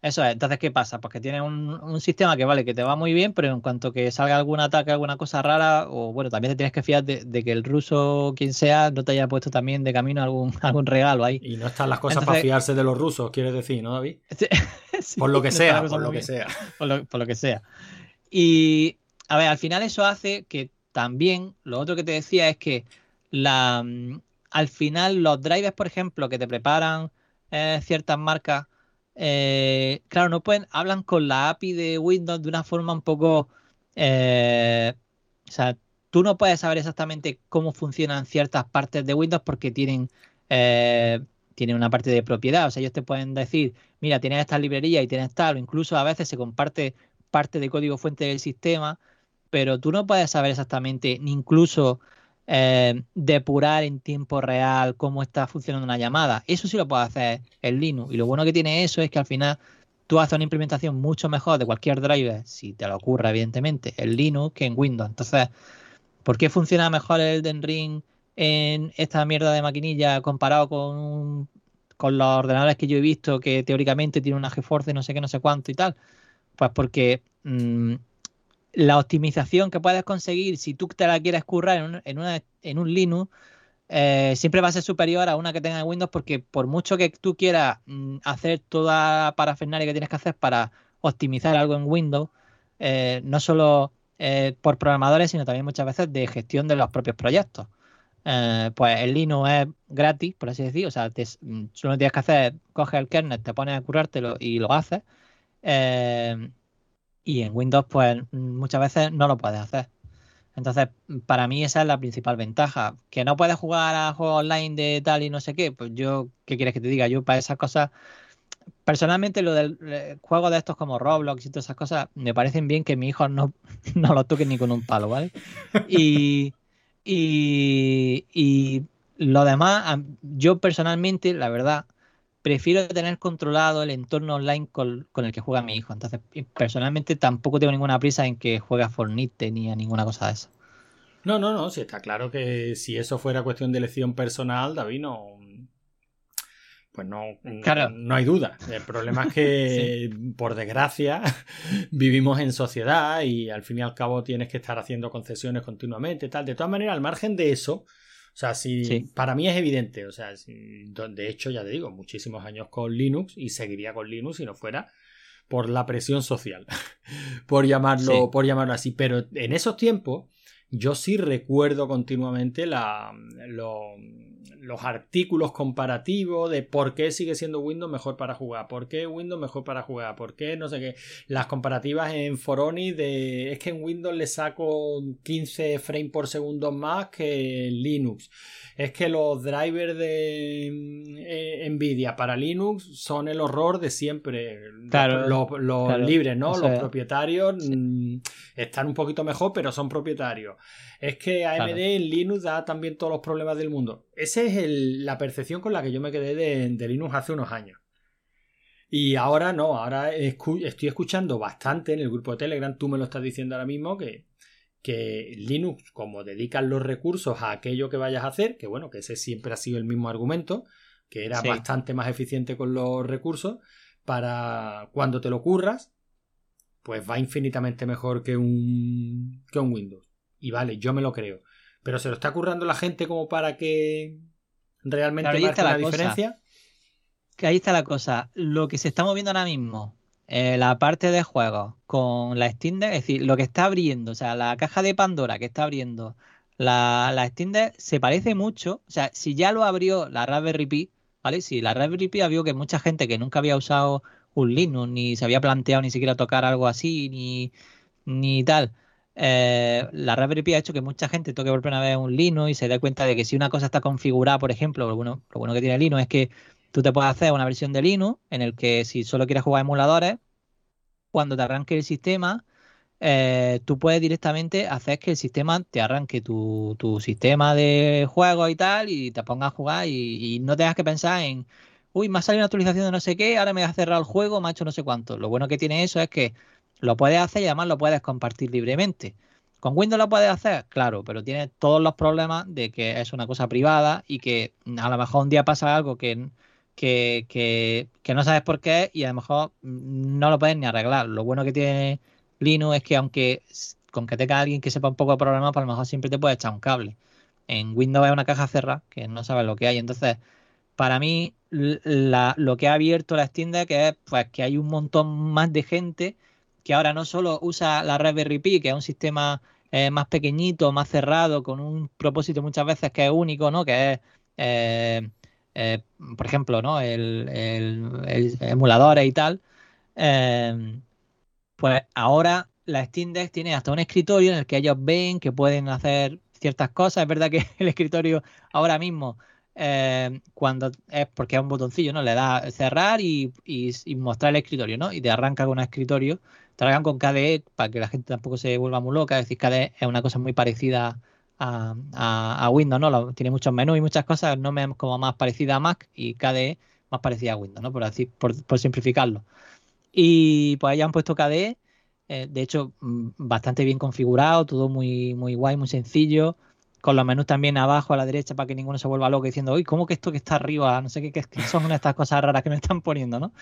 eso es. Entonces, ¿qué pasa? Pues que tienes un, un sistema que vale, que te va muy bien, pero en cuanto que salga algún ataque, alguna cosa rara, o bueno, también te tienes que fiar de, de que el ruso, quien sea, no te haya puesto también de camino algún, algún regalo ahí. Y no están las cosas Entonces- para fiarse de los rusos, quieres decir, ¿no, David? Sí, Por lo que sea, por lo que sea. por lo, por lo que sea. Y, a ver, al final eso hace que también, lo otro que te decía es que la, mm, al final los drivers, por ejemplo, que te preparan eh, ciertas marcas, eh, claro, no pueden, hablan con la API de Windows de una forma un poco, eh, o sea, tú no puedes saber exactamente cómo funcionan ciertas partes de Windows porque tienen, tienen una parte de propiedad. O sea, ellos te pueden decir, mira, tienes esta librería y tienes tal, o incluso a veces se comparte parte de código fuente del sistema, pero tú no puedes saber exactamente, ni incluso eh, depurar en tiempo real cómo está funcionando una llamada. Eso sí lo puede hacer el Linux. Y lo bueno que tiene eso es que al final tú haces una implementación mucho mejor de cualquier driver, si te lo ocurre, evidentemente, en Linux que en Windows. Entonces, ¿por qué funciona mejor el Elden Ring en esta mierda de maquinilla comparado con, con los ordenadores que yo he visto que teóricamente tienen una GeForce no sé qué, no sé cuánto y tal? Pues porque mm, la optimización que puedes conseguir si tú te la quieres currar en un, en en un Linux eh, siempre va a ser superior a una que tenga en Windows porque por mucho que tú quieras mm, hacer toda la parafernalia que tienes que hacer para optimizar algo en Windows, eh, no solo eh, por programadores, sino también muchas veces de gestión de los propios proyectos. Pues el Linux es gratis, por así decir, o sea, te, mm, solo lo que tienes que hacer es coger el kernel, te pones a currártelo y lo haces. Y en Windows, pues mm, muchas veces no lo puedes hacer. Entonces, para mí esa es la principal ventaja. Que no puedes jugar a juegos online de tal y no sé qué, pues yo, ¿qué quieres que te diga? Yo para esas cosas, personalmente lo del eh, juego de estos como Roblox y todas esas cosas, me parecen bien que mis hijos no, no lo toquen ni con un palo, ¿vale? Y, y, y lo demás, yo personalmente, la verdad, prefiero tener controlado el entorno online con, con el que juega mi hijo. Entonces, personalmente tampoco tengo ninguna prisa en que juegue a Fortnite ni a ninguna cosa de eso. No, no, no, sí está claro que si eso fuera cuestión de elección personal, David, no. Pues no, Claro. no hay duda. El problema es que, por desgracia, vivimos en sociedad y al fin y al cabo tienes que estar haciendo concesiones continuamente, tal. De todas maneras, al margen de eso, o sea, si para mí es evidente, o sea, de hecho ya te digo, muchísimos años con Linux y seguiría con Linux si no fuera por la presión social, por llamarlo, por llamarlo así. Pero en esos tiempos yo sí recuerdo continuamente la, los artículos comparativos de por qué sigue siendo Windows mejor para jugar, por qué Windows mejor para jugar, por qué no sé qué. Las comparativas en Foroni de es que en Windows le saco 15 frames por segundo más que en Linux. Es que los drivers de eh, Nvidia para Linux son el horror de siempre. Claro, los, libres, ¿no? los propietarios mm, están un poquito mejor, pero son propietarios. Es que AMD en Linux da también todos los problemas del mundo. Esa es la percepción con la que yo me quedé de, Linux hace unos años. Y ahora no, ahora estoy escuchando bastante en el grupo de Telegram, tú me lo estás diciendo ahora mismo, que, que Linux, como dedican los recursos a aquello que vayas a hacer, que bueno, que ese siempre ha sido el mismo argumento, que era bastante más eficiente con los recursos, para cuando te lo curras, pues va infinitamente mejor que un, que un Windows. Y vale, yo me lo creo. Pero se lo está currando la gente como para que realmente marque la, diferencia. Que ahí está la cosa. Lo que se está moviendo ahora mismo, eh, la parte de juegos con la Steam Deck, es decir, lo que está abriendo, o sea, la caja de Pandora que está abriendo la, la Steam Deck se parece mucho. O sea, si ya lo abrió la Raspberry Pi, ¿vale? Si la Raspberry Pi vio que mucha gente que nunca había usado un Linux, ni se había planteado ni siquiera tocar algo así, ni, ni tal eh, la Raspberry Pi ha hecho que mucha gente toque por primera vez un Linux y se dé cuenta de que si una cosa está configurada, por ejemplo, lo bueno, que tiene Linux es que tú te puedes hacer una versión de Linux en el que si solo quieres jugar emuladores, cuando te arranque el sistema, eh, tú puedes directamente hacer que el sistema te arranque tu, sistema de juegos y tal y te pongas a jugar y, no tengas que pensar en, uy, me ha salido una actualización de no sé qué, ahora me ha cerrado el juego, me ha hecho no sé cuánto. Lo bueno que tiene eso es que lo puedes hacer y además lo puedes compartir libremente. ¿Con Windows lo puedes hacer? Claro, pero tiene todos los problemas de que es una cosa privada y que a lo mejor un día pasa algo que, que, no sabes por qué y a lo mejor no lo puedes ni arreglar. Lo bueno que tiene Linux es que aunque con que tenga alguien que sepa un poco de problemas, pues a lo mejor siempre te puede echar un cable. En Windows hay una caja cerrada que no sabes lo que hay. Entonces, para mí, lo que ha abierto la Steam que es pues, que hay un montón más de gente que ahora no solo usa la Raspberry Pi, que es un sistema eh, más pequeñito, más cerrado, con un propósito muchas veces que es único, ¿no? Que es, eh, eh, por ejemplo, ¿no? El, el, emuladores y tal. pues ahora la Steam Deck tiene hasta un escritorio en el que ellos ven que pueden hacer ciertas cosas. Es verdad que el escritorio ahora mismo cuando es porque es un botoncillo, ¿no? Le da cerrar y, y, mostrar el escritorio, ¿no? Y te arranca con un escritorio tragan con KDE para que la gente tampoco se vuelva muy loca. Es decir, KDE es una cosa muy parecida a, Windows, ¿no? tiene muchos menús y muchas cosas, no me como más parecida a Mac y KDE más parecida a Windows, ¿no? Por, decir, por, simplificarlo. Y pues ya han puesto KDE, eh, de hecho, mm, bastante bien configurado, todo muy, muy guay, muy sencillo con los menús también abajo a la derecha para que ninguno se vuelva loco diciendo, uy, ¿cómo que esto que está arriba? No sé qué, son estas cosas raras que me están poniendo, ¿no?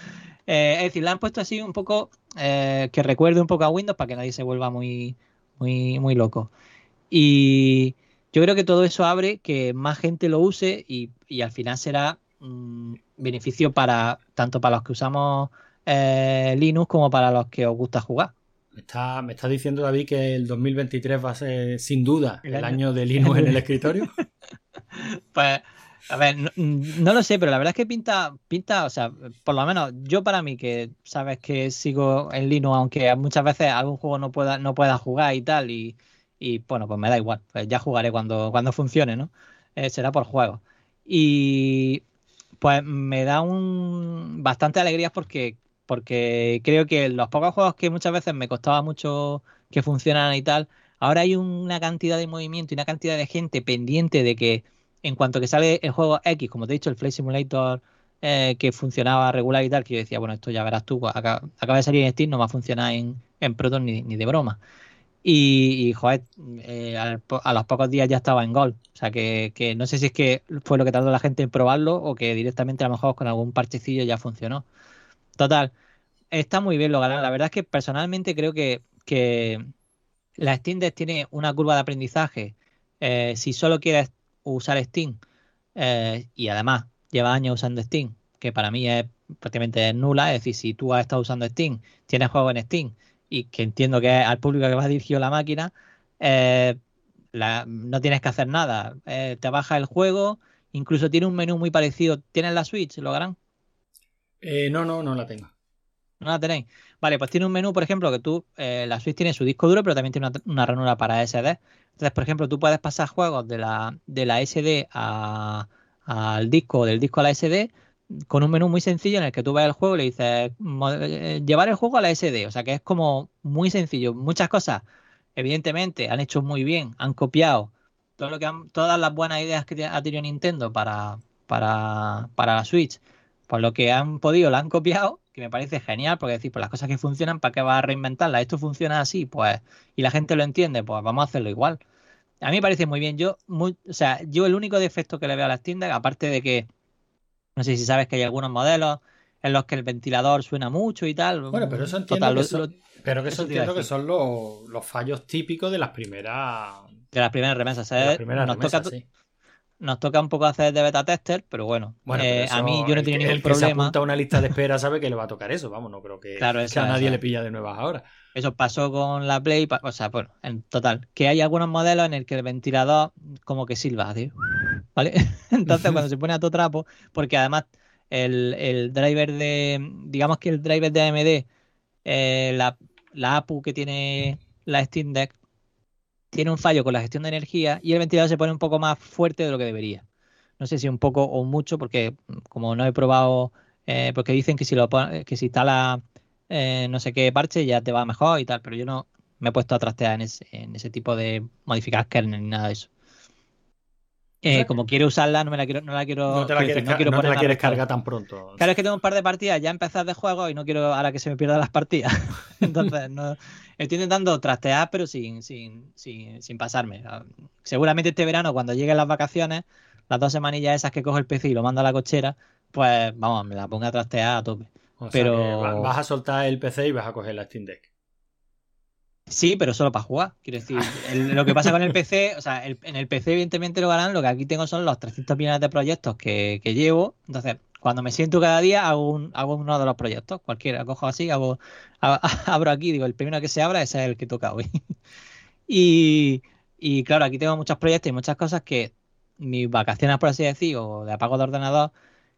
Eh, es decir, la han puesto así un poco, eh, que recuerde un poco a Windows para que nadie se vuelva muy, muy, muy loco. Y yo creo que todo eso abre que más gente lo use y, al final será un beneficio para tanto para los que usamos eh, Linux como para los que os gusta jugar. Me está, me está diciendo David que el 2023 va a ser sin duda el, año, de Linux en el escritorio. pues, a ver, no, lo sé, pero la verdad es que pinta, pinta, o sea, por lo menos yo para mí que sabes que sigo en Linux, aunque muchas veces algún juego no pueda, no pueda jugar y tal, y, bueno, pues me da igual, pues ya jugaré cuando, cuando funcione, ¿no? Eh, será por juego. Y pues me da un bastante alegría porque porque creo que los pocos juegos que muchas veces me costaba mucho que funcionaran y tal, ahora hay una cantidad de movimiento y una cantidad de gente pendiente de que en cuanto que sale el juego X, como te he dicho, el Flight Simulator eh, que funcionaba regular y tal, que yo decía, bueno, esto ya verás tú, acaba, de salir en Steam, no va a funcionar en, en Proton ni, de broma. Y, joder, eh, a, los pocos días ya estaba en Gol. O sea que, que, no sé si es que fue lo que tardó la gente en probarlo o que directamente a lo mejor con algún parchecillo ya funcionó. Total, está muy bien lo ganado. La verdad es que personalmente creo que, que la Steam Deck tiene una curva de aprendizaje. Eh, si solo quieres usar Steam eh, y además lleva años usando Steam, que para mí es prácticamente nula, es decir, si tú has estado usando Steam, tienes juego en Steam y que entiendo que es al público que va dirigido la máquina, eh, no tienes que hacer nada. Eh, te baja el juego, incluso tiene un menú muy parecido. ¿Tienes la Switch, lo Eh, no, no, no la tengo. ¿No la tenéis? Vale, pues tiene un menú, por ejemplo, que tú, eh, la Switch tiene su disco duro, pero también tiene una, ranura para SD. Entonces, por ejemplo, tú puedes pasar juegos de la, de la SD al disco, del disco a la SD, con un menú muy sencillo en el que tú ves el juego y le dices eh, llevar el juego a la SD. O sea que es como muy sencillo. Muchas cosas, evidentemente, han hecho muy bien, han copiado todo lo que todas las buenas ideas que ha tenido Nintendo para, para, para la Switch. Por lo que han podido, la han copiado que me parece genial, porque decir, pues las cosas que funcionan, ¿para qué vas a reinventarlas? Esto funciona así, pues, y la gente lo entiende, pues vamos a hacerlo igual. A mí me parece muy bien. Yo, muy, o sea, yo el único defecto que le veo a las tiendas, aparte de que, no sé si sabes que hay algunos modelos en los que el ventilador suena mucho y tal. Bueno, pero eso entiendo que son, pero que eso, entiendo que son los, fallos típicos de las primeras... De las primeras remesas. De las primeras remesas, sí nos toca un poco hacer de beta tester, pero bueno, eh, a mí yo no tenía ningún el problema. Que se apunta a una lista de espera sabe que le va a tocar eso, vamos, no creo que, a nadie le pilla de nuevas ahora. Eso pasó con la Play, o sea, bueno, en total, que hay algunos modelos en el que el ventilador como que silba, tío. ¿Vale? Entonces cuando se pone a todo trapo, porque además el, driver de, digamos que el driver de AMD, eh, la, la APU que tiene la Steam Deck, tiene un fallo con la gestión de energía y el ventilador se pone un poco más fuerte de lo que debería. No sé si un poco o mucho, porque mm, como no he probado, eh, porque dicen que si lo que si instala eh, no sé qué parche ya te va mejor y tal, pero yo no me he puesto a trastear en ese, en ese tipo de modificar kernel ni nada de eso. Eh, como quiero usarla, no me la quiero, no la quiero, no te la quieres, no la quieres cargar tan pronto. Claro, es que tengo un par de partidas ya empezar de juego y no quiero ahora que se me pierdan las partidas. Entonces, no, estoy intentando trastear, pero sin, sin, sin, sin pasarme. Ah, seguramente este verano, cuando lleguen las vacaciones, las dos semanillas esas que cojo el PC y lo mando a la cochera, pues vamos, me la pongo a trastear a tope. pero vas a soltar el PC y vas a coger la Steam Deck. Sí, pero solo para jugar. Quiero decir, lo que pasa con el PC, o sea, en el PC evidentemente lo harán, lo que aquí tengo son los 300 millones de proyectos que, llevo. Entonces, cuando me siento cada día, hago, hago uno de los proyectos, cualquiera, cojo así, hago, abro aquí, digo, el primero que se abra ese es el que toca hoy. y, y claro, aquí tengo muchos proyectos y muchas cosas que mis vacaciones, por así decir, o de apago de ordenador,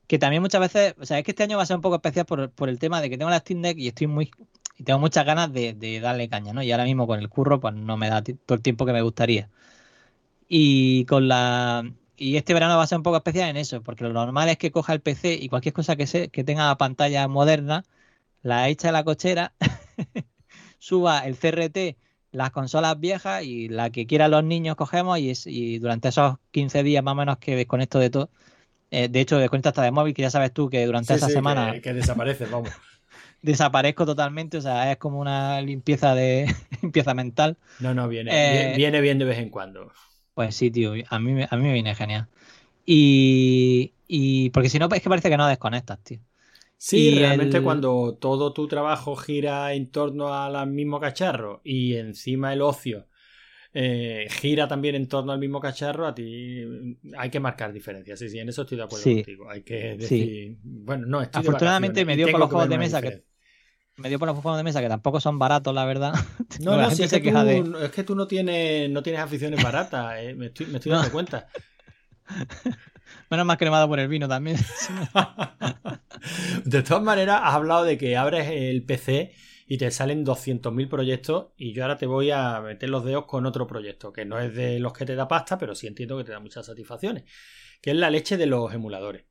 que también muchas veces, o sea, es que este año va a ser un poco especial por, por el tema de que tengo la Steam Deck y estoy muy y tengo muchas ganas de, darle caña, ¿no? Y ahora mismo con el curro, pues no me da todo el tiempo que me gustaría. Y con la. Y este verano va a ser un poco especial en eso, porque lo normal es que coja el PC y cualquier cosa que, se, que tenga pantalla moderna, la echa a la cochera, suba el CRT, las consolas viejas y la que quieran los niños cogemos y, durante esos 15 días más o menos que desconecto de todo. Eh, de hecho, desconecto hasta de móvil, que ya sabes tú que durante esa semana. Que, que desaparece, vamos. Desaparezco totalmente, o sea, es como una limpieza de limpieza mental. No, no, viene, eh, viene bien de vez en cuando. Pues sí, tío, a mí, a mí me viene genial. Y, y porque si no, es que parece que no desconectas, tío. Sí, realmente cuando todo tu trabajo gira en torno al mismo cacharro y encima el ocio eh, gira también en torno al mismo cacharro, a ti hay que marcar diferencias. Sí, sí, en eso estoy de acuerdo contigo. Hay que decir, bueno, no, estoy Afortunadamente me dio por los juegos de mesa que me dio por los juegos de mesa que tampoco son baratos, la verdad. No, no, es, que tú, es que tú no tienes, no tienes aficiones baratas, eh, me estoy, me estoy dando cuenta. Menos más cremado por el vino también. de todas maneras, has hablado de que abres el PC y te salen 200.000 proyectos y yo ahora te voy a meter los dedos con otro proyecto, que no es de los que te da pasta, pero sí entiendo que te da muchas satisfacciones, que es la leche de los emuladores.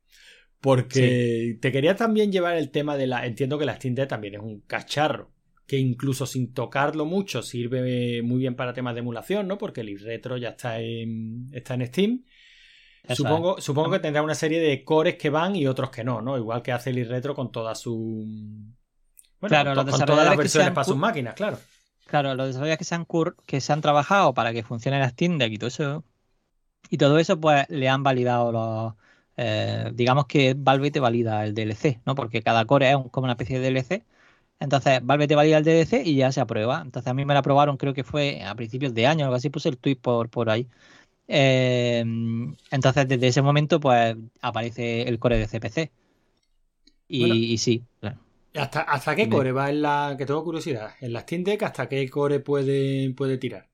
Porque te quería también llevar el tema de la... Entiendo que la Steam Deck también es un cacharro, que incluso sin tocarlo mucho sirve muy bien para temas de emulación, ¿no? Porque el retro ya está en, está en Steam. supongo, supongo que tendrá una serie de cores que van y otros que no, ¿no? Igual que hace el retro con toda su... Bueno, claro, con, todas las versiones para sus máquinas, claro. Claro, los desarrolladores que se han, que se han trabajado para que funcione la Steam Deck y todo eso, y todo eso, pues le han validado los, eh, digamos que Valve te valida el DLC, ¿no? Porque cada core es como una especie de DLC. Entonces, Valve te valida el DLC y ya se aprueba. Entonces, a mí me la aprobaron, creo que fue a principios de año, algo así, puse el tweet por, por ahí. Eh, entonces, desde ese momento, pues aparece el core de CPC. Y, Bueno. y sí, claro. ¿Hasta, hasta qué core va en la. que tengo curiosidad? En la Steam Deck, ¿hasta qué core puede, puede tirar?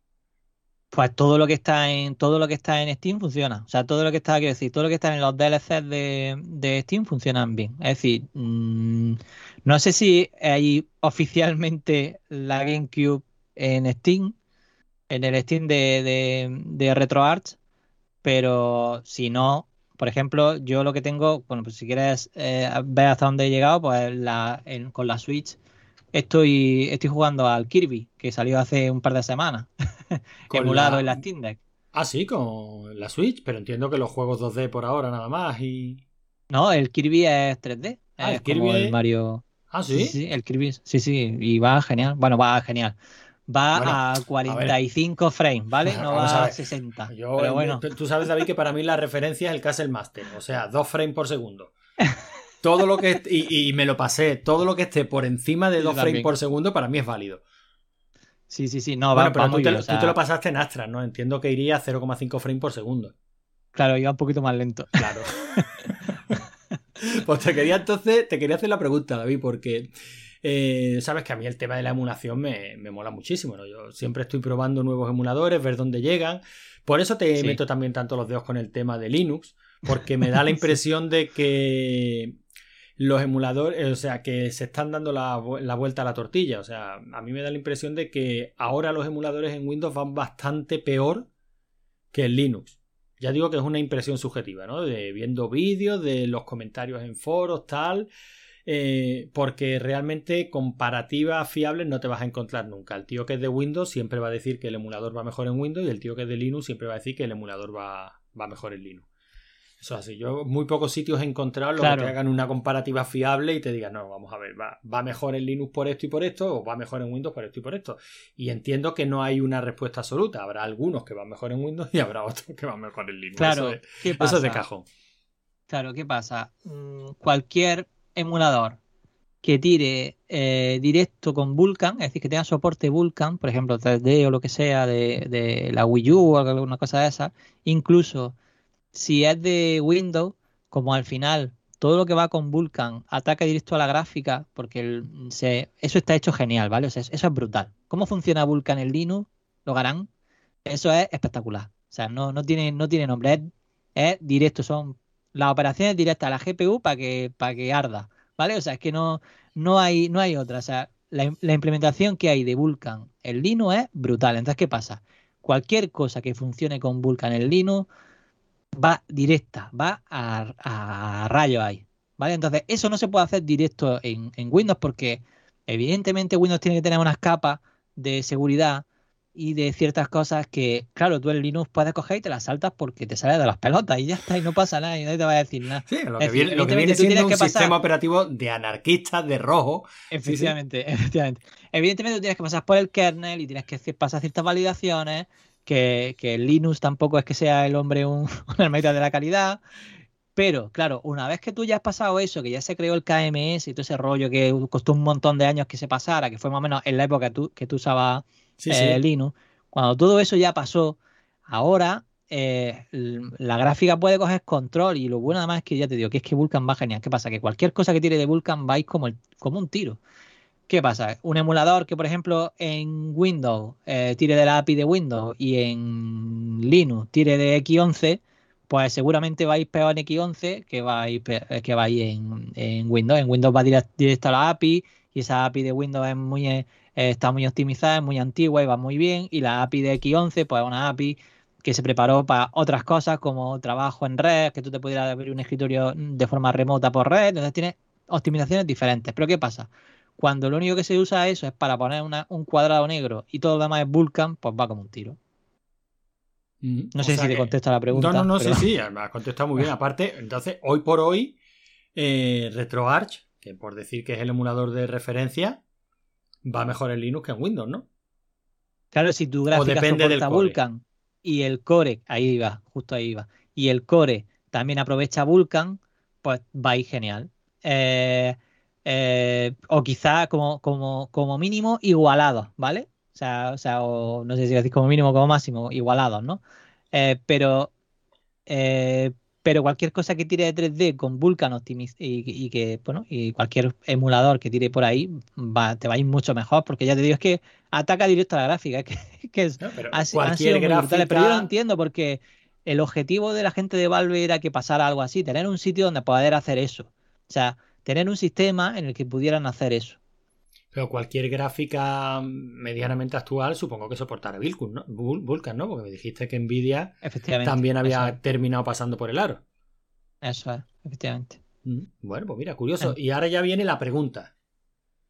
Pues todo lo que está en todo lo que está en Steam funciona. O sea, todo lo que está, quiero decir, todo lo que está en los DLCs de, de Steam funcionan bien. Es decir, mm, no sé si hay oficialmente la GameCube en Steam, en el Steam de, de, RetroArch, pero si no, por ejemplo, yo lo que tengo, bueno, pues si quieres eh, ver hasta dónde he llegado, pues la, en- con la Switch estoy, estoy jugando al Kirby, que salió hace un par de semanas emulado la- en la Steam Deck. Ah, sí, con la Switch, pero entiendo que los juegos 2D por ahora nada más y. No, el Kirby es 3D. Ah, es el Kirby como el Mario. Ah, Sí, sí. sí, el Kirby. Sí, sí, y va genial. Bueno, va genial. Va Bueno, a 45 frames, ¿vale? No Vamos va a a ver. 60. Yo, Pero bueno, Tú sabes, David, que para mí la referencia es el Castle Master, o sea, dos frames por segundo. Todo lo que y, y me lo pasé, todo lo que esté por encima de Yo dos frames también. por segundo para mí es válido. Sí, sí, sí. No, va, bueno, pero va tú muy te, bien. tú te lo pasaste en Astra, ¿no? Entiendo que iría a 0,5 frames por segundo. Claro, iba un poquito más lento. Claro. pues te quería entonces, te quería hacer la pregunta, David, porque eh, sabes que a mí el tema de la emulación me, me mola muchísimo, ¿no? Yo siempre estoy probando nuevos emuladores, ver dónde llegan. Por eso te Sí. meto también tanto los dedos con el tema de Linux, porque me da la Sí. impresión de que los emuladores, o sea, que se están dando la, la vuelta a la tortilla. O sea, a mí me da la impresión de que ahora los emuladores en Windows van bastante peor que en Linux. Ya digo que es una impresión subjetiva, ¿no? De viendo vídeos, de los comentarios en foros, tal. eh, porque realmente comparativas fiables no te vas a encontrar nunca. El tío que es de Windows siempre va a decir que el emulador va mejor en Windows y el tío que es de Linux siempre va a decir que el emulador va, va mejor en Linux. Eso es así. Yo muy pocos sitios he encontrado en los Claro. que hagan una comparativa fiable y te digan, no, vamos a ver, va, va mejor en Linux por esto y por esto, o va mejor en Windows por esto y por esto. Y entiendo que no hay una respuesta absoluta. Habrá algunos que van mejor en Windows y habrá otros que van mejor en Linux. Claro, Eso es, ¿qué eso pasa? es de cajón. Claro, ¿qué pasa? Mm, Cualquier emulador que tire eh, directo con Vulkan, es decir, que tenga soporte Vulkan, por ejemplo, 3D o lo que sea, de, de la Wii U o alguna cosa de esa, incluso si es de Windows, como al final todo lo que va con Vulkan ataca directo a la gráfica, porque eso está hecho genial, ¿vale? O sea, eso es brutal. ¿Cómo funciona Vulkan en Linux? Lo harán. Eso es espectacular. O sea, no, no tiene, no tiene nombre, es, directo, son las operaciones directas a la GPU para que, arda, ¿vale? O sea, es que no, hay, otra. O sea, la implementación que hay de Vulkan en Linux es brutal. Entonces, ¿qué pasa? Cualquier cosa que funcione con Vulkan en Linux va directa, va a, a rayos ahí, ¿vale? Entonces, eso no se puede hacer directo en, en Windows porque evidentemente Windows tiene que tener unas capas de seguridad y de ciertas cosas que, claro, tú en Linux puedes coger y te las saltas porque te sale de las pelotas y ya está, y no pasa nada, y nadie te va a decir nada. Sí, lo que decir, viene, lo que viene siendo un pasar- sistema operativo de anarquistas, de rojo. Efectivamente, efectivamente. Evidentemente tú tienes que pasar por el kernel y tienes que pasar ciertas validaciones, que, que Linux tampoco es que sea el hombre un, hermita de la calidad, pero claro, una vez que tú ya has pasado eso, que ya se creó el KMS y todo ese rollo que costó un montón de años que se pasara, que fue más o menos en la época que tú, que tú usabas Sí, eh, sí. Linux, cuando todo eso ya pasó, ahora eh, la gráfica puede coger control y lo bueno además es que ya te digo que es que Vulkan va genial. ¿Qué pasa? Que cualquier cosa que tire de Vulkan va a ir como, el- como un tiro. ¿Qué pasa? Un emulador que, por ejemplo, en Windows eh, tire de la API de Windows y en Linux tire de X11, pues seguramente va a ir peor en X11 que va a ir, que va a ir en, en Windows. En Windows va direct- directo a la API y esa API de Windows muy, eh, está muy optimizada, es muy antigua y va muy bien. Y la API de X11, pues es una API que se preparó para otras cosas como trabajo en red, que tú te pudieras abrir un escritorio de forma remota por red. Entonces tiene optimizaciones diferentes. Pero ¿qué pasa? Cuando lo único que se usa eso es para poner una- un cuadrado negro y todo lo demás es Vulkan, pues va como un tiro. Mm, No o sé si te que- contesto a la pregunta. No, no, no, pero- sí, sí, me has contestado muy bien. Aparte, entonces, hoy por hoy, eh, RetroArch, que por decir que es el emulador de referencia, va mejor en Linux que en Windows, ¿no? Claro, si tu gráfica depende del soporta core. Vulkan y el core, ahí iba, justo ahí iba, y el core también aprovecha Vulkan, pues va a ir genial. Eh, eh, o quizá como, como, como mínimo igualados, ¿vale? O sea, o sea, o no sé si decís como mínimo o como máximo, igualados, ¿no? Eh, pero, eh, pero cualquier cosa que tire de 3D con Vulkan optimiz y, y que, bueno, y cualquier emulador que tire por ahí va, te va a ir mucho mejor, porque ya te digo, es que ataca directo a la gráfica, es que, que es, No, pero ha, si- han cualquier sido muy brutales, gráfica- pero yo lo entiendo porque el objetivo de la gente de Valve era que pasara algo así, tener un sitio donde poder hacer eso. O sea, tener un sistema en el que pudieran hacer eso. Pero cualquier gráfica medianamente actual supongo que soportará Vulkan, ¿no? Vulkan, ¿no? Porque me dijiste que Nvidia también había Eso terminado pasando por el aro. es, eso es, efectivamente. Mm, Bueno, pues mira, curioso. Eh. Y ahora ya viene la pregunta.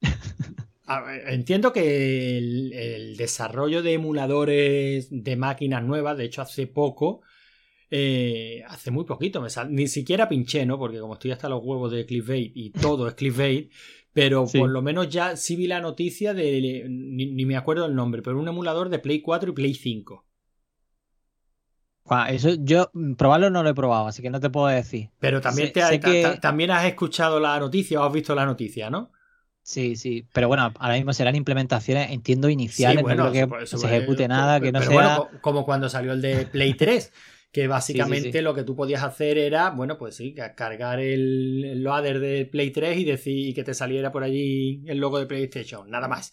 Ver, Entiendo que el, el desarrollo de emuladores de máquinas nuevas, de hecho hace poco, eh, hace muy poquito, me sal- ni siquiera pinché, ¿no? Porque como estoy hasta los huevos de clickbait y todo es clickbait, pero Sí. por lo menos ya sí vi la noticia de, ni, ni me acuerdo el nombre, pero un emulador de Play 4 y Play 5. Juan, Eso yo mm, probarlo no lo he probado, así que no te puedo decir. Pero también, Sé- te ha- sé ta- que- ta- también has escuchado la noticia o has visto la noticia, ¿no? Sí, sí, pero bueno, ahora mismo serán implementaciones, entiendo, iniciales, Sí, bueno, no creo que se ejecute nada, que no pero sea... bueno, co- como cuando salió el de Play 3, que básicamente Sí, sí, sí. lo que tú podías hacer era, bueno, pues sí, ca- cargar el, el loader de Play 3 y decir que te saliera por allí el logo de PlayStation, nada más.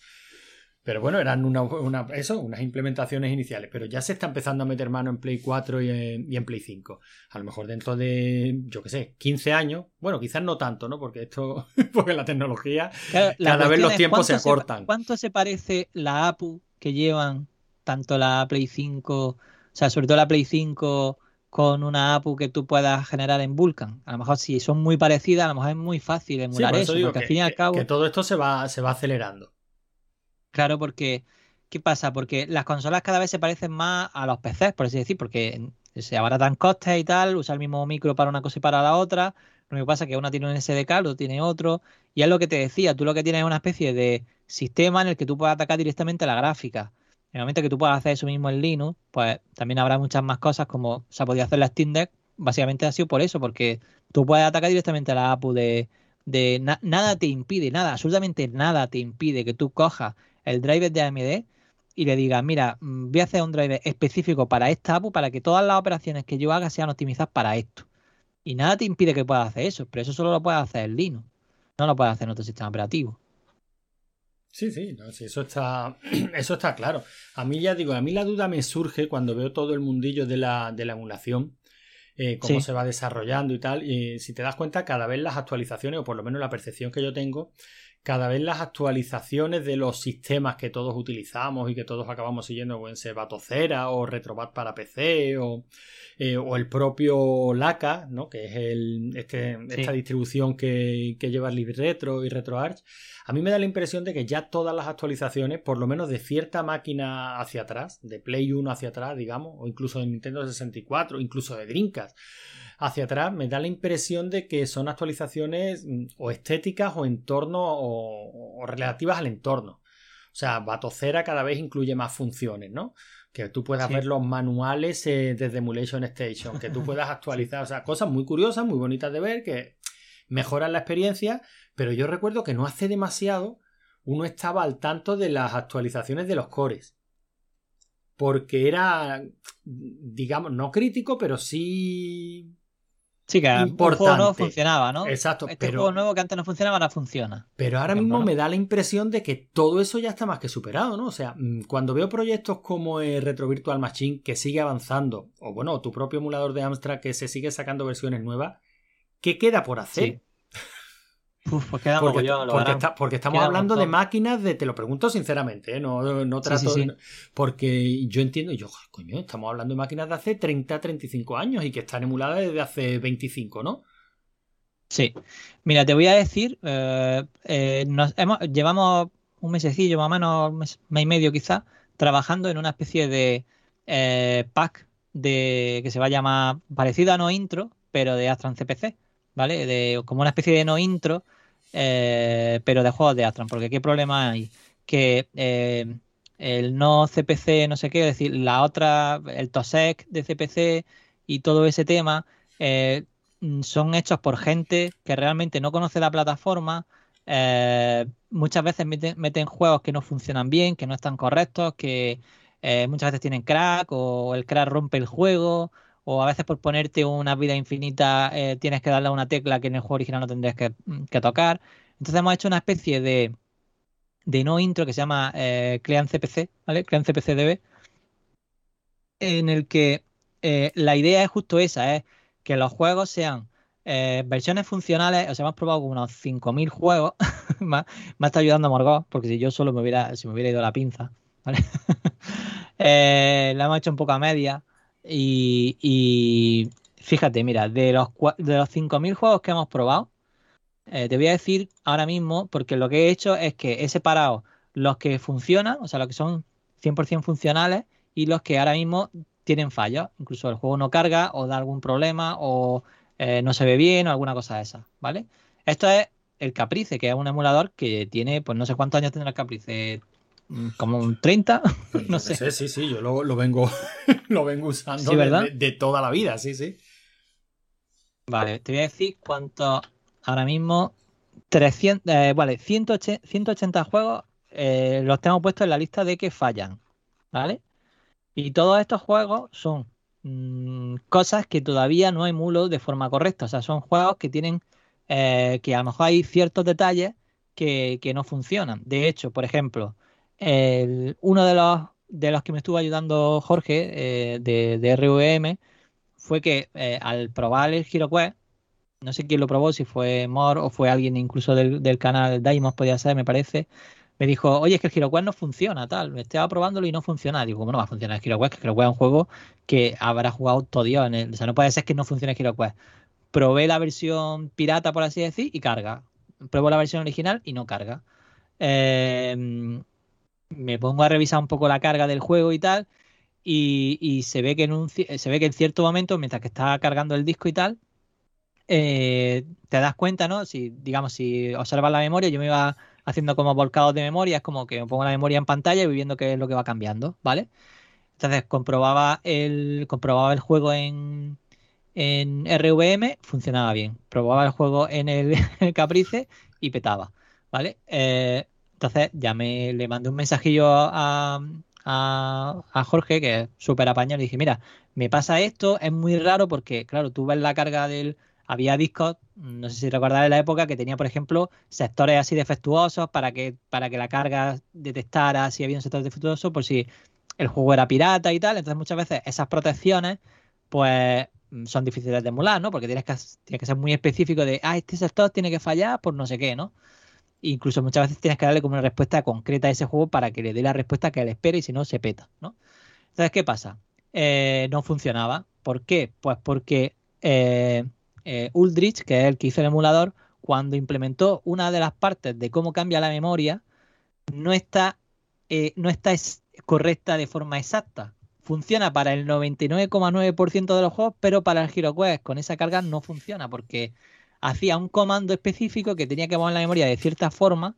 Pero bueno, eran una, una- eso, unas implementaciones iniciales, pero ya se está empezando a meter mano en Play 4 y en, y en Play 5. A lo mejor dentro de, yo qué sé, 15 años, bueno, quizás no tanto, ¿no? Porque esto, porque la tecnología Claro, la cada vez los tiempos se acortan. ¿Cuánto se parece la APU que llevan tanto la Play 5, o sea, sobre todo la Play 5 con una APU que tú puedas generar en Vulkan? A lo mejor si son muy parecidas, a lo mejor es muy fácil Sí, emular por eso, porque que, al fin y al cabo... que todo esto se va, se va acelerando. Claro, porque ¿qué pasa? Porque las consolas cada vez se parecen más a los PCs, por así decir, porque se abaratan costes y tal, usar el mismo micro para una cosa y para la otra. Lo que pasa es que una tiene un SDK, otro tiene otro. Y es lo que te decía, tú lo que tienes es una especie de sistema en el que tú puedes atacar directamente la gráfica. En el momento que tú puedas hacer eso mismo en Linux, pues también habrá muchas más cosas como se ha podido hacer la Steam Deck. Básicamente ha sido por eso, porque tú puedes atacar directamente a la APU de, de na- nada te impide, nada, absolutamente nada te impide que tú cojas el driver de AMD y le digas, mira, mm, voy a hacer un driver específico para esta APU para que todas las operaciones que yo haga sean optimizadas para esto. Y nada te impide que puedas hacer eso, pero eso solo lo puedes hacer en Linux. No lo puedes hacer en otro sistema operativo. Sí, sí, no, sí, eso está, eso está claro. A mí ya digo, a mí la duda me surge cuando veo todo el mundillo de la, de la emulación, eh, cómo Sí. se va desarrollando y tal. Y si te das cuenta, cada vez las actualizaciones, o por lo menos la percepción que yo tengo, cada vez las actualizaciones de los sistemas que todos utilizamos y que todos acabamos siguiendo, pueden ser Batocera o Retrobat para PC o, eh, o el propio Laca, ¿no? que es el, este, Sí. esta distribución que, que lleva LibRetro y RetroArch. A mí me da la impresión de que ya todas las actualizaciones, por lo menos de cierta máquina hacia atrás, de Play 1 hacia atrás, digamos, o incluso de Nintendo 64, incluso de Dreamcast hacia atrás, me da la impresión de que son actualizaciones mm, o estéticas o entorno o, o relativas al entorno. O sea, Batocera cada vez incluye más funciones, ¿no? Que tú puedas Sí. ver los manuales eh, desde Emulation Station, que tú puedas actualizar, o sea, cosas muy curiosas, muy bonitas de ver, que mejoran la experiencia, pero yo recuerdo que no hace demasiado uno estaba al tanto de las actualizaciones de los cores. Porque era, digamos, no crítico, pero sí Sí, que un juego nuevo funcionaba, ¿no? Exacto, Este pero- juego nuevo que antes no funcionaba, ahora funciona. Pero ahora mismo ¿no? me da la impresión de que todo eso ya está más que superado, ¿no? O sea, mm, cuando veo proyectos como el Retro Virtual Machine que sigue avanzando, o bueno, tu propio emulador de Amstrad que se sigue sacando versiones nuevas, ¿qué queda por hacer? Sí. Uf, pues queda Porque, mogollón, lo porque verán. está- porque estamos Queda hablando de máquinas de, te lo pregunto sinceramente, ¿eh? no, no Sí, trato, sí, sí. porque yo entiendo, yo, coño, estamos hablando de máquinas de hace 30, 35 años y que están emuladas desde hace 25, ¿no? Sí. Mira, te voy a decir, eh, eh, nos hemos, llevamos un mesecillo, más o menos, un mes, mes y medio quizá, trabajando en una especie de eh, pack de que se va a llamar parecido a no intro, pero de Astran CPC, ¿vale? De, como una especie de no intro, eh, pero de juegos de Astran, porque ¿qué problema hay? Que eh, el no CPC, no sé qué, es decir, la otra, el TOSEC de CPC y todo ese tema, eh, son hechos por gente que realmente no conoce la plataforma. muchas veces meten, meten juegos que no funcionan bien, que no están correctos, que muchas veces tienen crack o el crack rompe el juego o a veces por ponerte una vida infinita eh, tienes que darle a una tecla que en el juego original no tendrías que, tocar. Entonces hemos hecho una especie de, de no intro que se llama eh, Client CPC, ¿vale? Client CPC DB, en el que eh, la idea es justo esa, es que los juegos sean versiones funcionales, o sea, hemos probado como unos 5.000 juegos, me, ha, estado ayudando Morgó, porque si yo solo me hubiera, si me hubiera ido la pinza, ¿vale? la hemos hecho un poco a media y, fíjate, mira, de los, de los 5.000 juegos que hemos probado, te voy a decir ahora mismo, porque lo que he hecho es que he separado los que funcionan, o sea, los que son 100% funcionales, y los que ahora mismo tienen fallos. Incluso el juego no carga o da algún problema o eh, no se ve bien o alguna cosa de esa, ¿vale? Esto es el Caprice, que es un emulador que tiene, pues no sé cuántos años tendrá el Caprice, como un 30, no sé. Sí, sí, sí, yo lo, vengo, lo vengo usando de, toda la vida, sí, sí. Vale, te voy a decir cuánto ahora mismo 300, eh, vale, 180, juegos eh, los tengo puestos en la lista de que fallan, ¿vale? Y todos estos juegos son mm, cosas que todavía no emulo de forma correcta. O sea, son juegos que tienen, eh, que a lo mejor hay ciertos detalles que, no funcionan. De hecho, por ejemplo, uno de los, de los que me estuvo ayudando Jorge eh, de, de RVM fue que eh, al probar el HeroQuest, no sé quién lo probó, si fue Mor o fue alguien incluso del, del canal Daimos, podía ser, me parece, me dijo, oye, es que el HeroQuest no funciona, tal. Me estaba probándolo y no funciona. Digo, ¿cómo no va a funcionar el HeroQuest? Que HeroQuest es un juego que habrá jugado todo Dios en él. O sea, no puede ser que no funcione el HeroQuest. Probé la versión pirata, por así decir, y carga. Pruebo la versión original y no carga. Em, me pongo a revisar un poco la carga del juego y tal. Y, se, ve que en un, se ve que en cierto momento, mientras que está cargando el disco y tal, eh, te das cuenta, ¿no? Si, digamos, si observas la memoria, yo me iba haciendo como volcados de memoria, es como que me pongo la memoria en pantalla y voy viendo qué es lo que va cambiando, ¿vale? Entonces comprobaba el, comprobaba el juego en, en RVM, funcionaba bien. Probaba el juego en el, Caprice y petaba, ¿vale? Eh, entonces ya me le mandé un mensajillo a, a, Jorge, que es súper apañado, y dije, mira, me pasa esto, es muy raro porque, claro, tú ves la carga del, había discos, no sé si recordáis la época, que tenía, por ejemplo, sectores así defectuosos para que, para que la carga detectara si había un sector defectuoso, por si el juego era pirata y tal. Entonces, muchas veces esas protecciones, pues son difíciles de emular, ¿no? Porque tienes que, tienes que ser muy específico de, ah, este sector tiene que fallar por no sé qué, ¿no? Incluso muchas veces tienes que darle como una respuesta concreta a ese juego para que le dé la respuesta que él espera y si no, se peta, ¿no? Entonces, ¿qué pasa? Eh, no funcionaba. ¿Por qué? Pues porque eh, eh, Uldrich, que es el que hizo el emulador, cuando implementó una de las partes de cómo cambia la memoria, no está, eh, no está correcta de forma exacta. Funciona para el 99,9% de los juegos, pero para el HeroQuest con esa carga no funciona porque hacía un comando específico que tenía que mover la memoria de cierta forma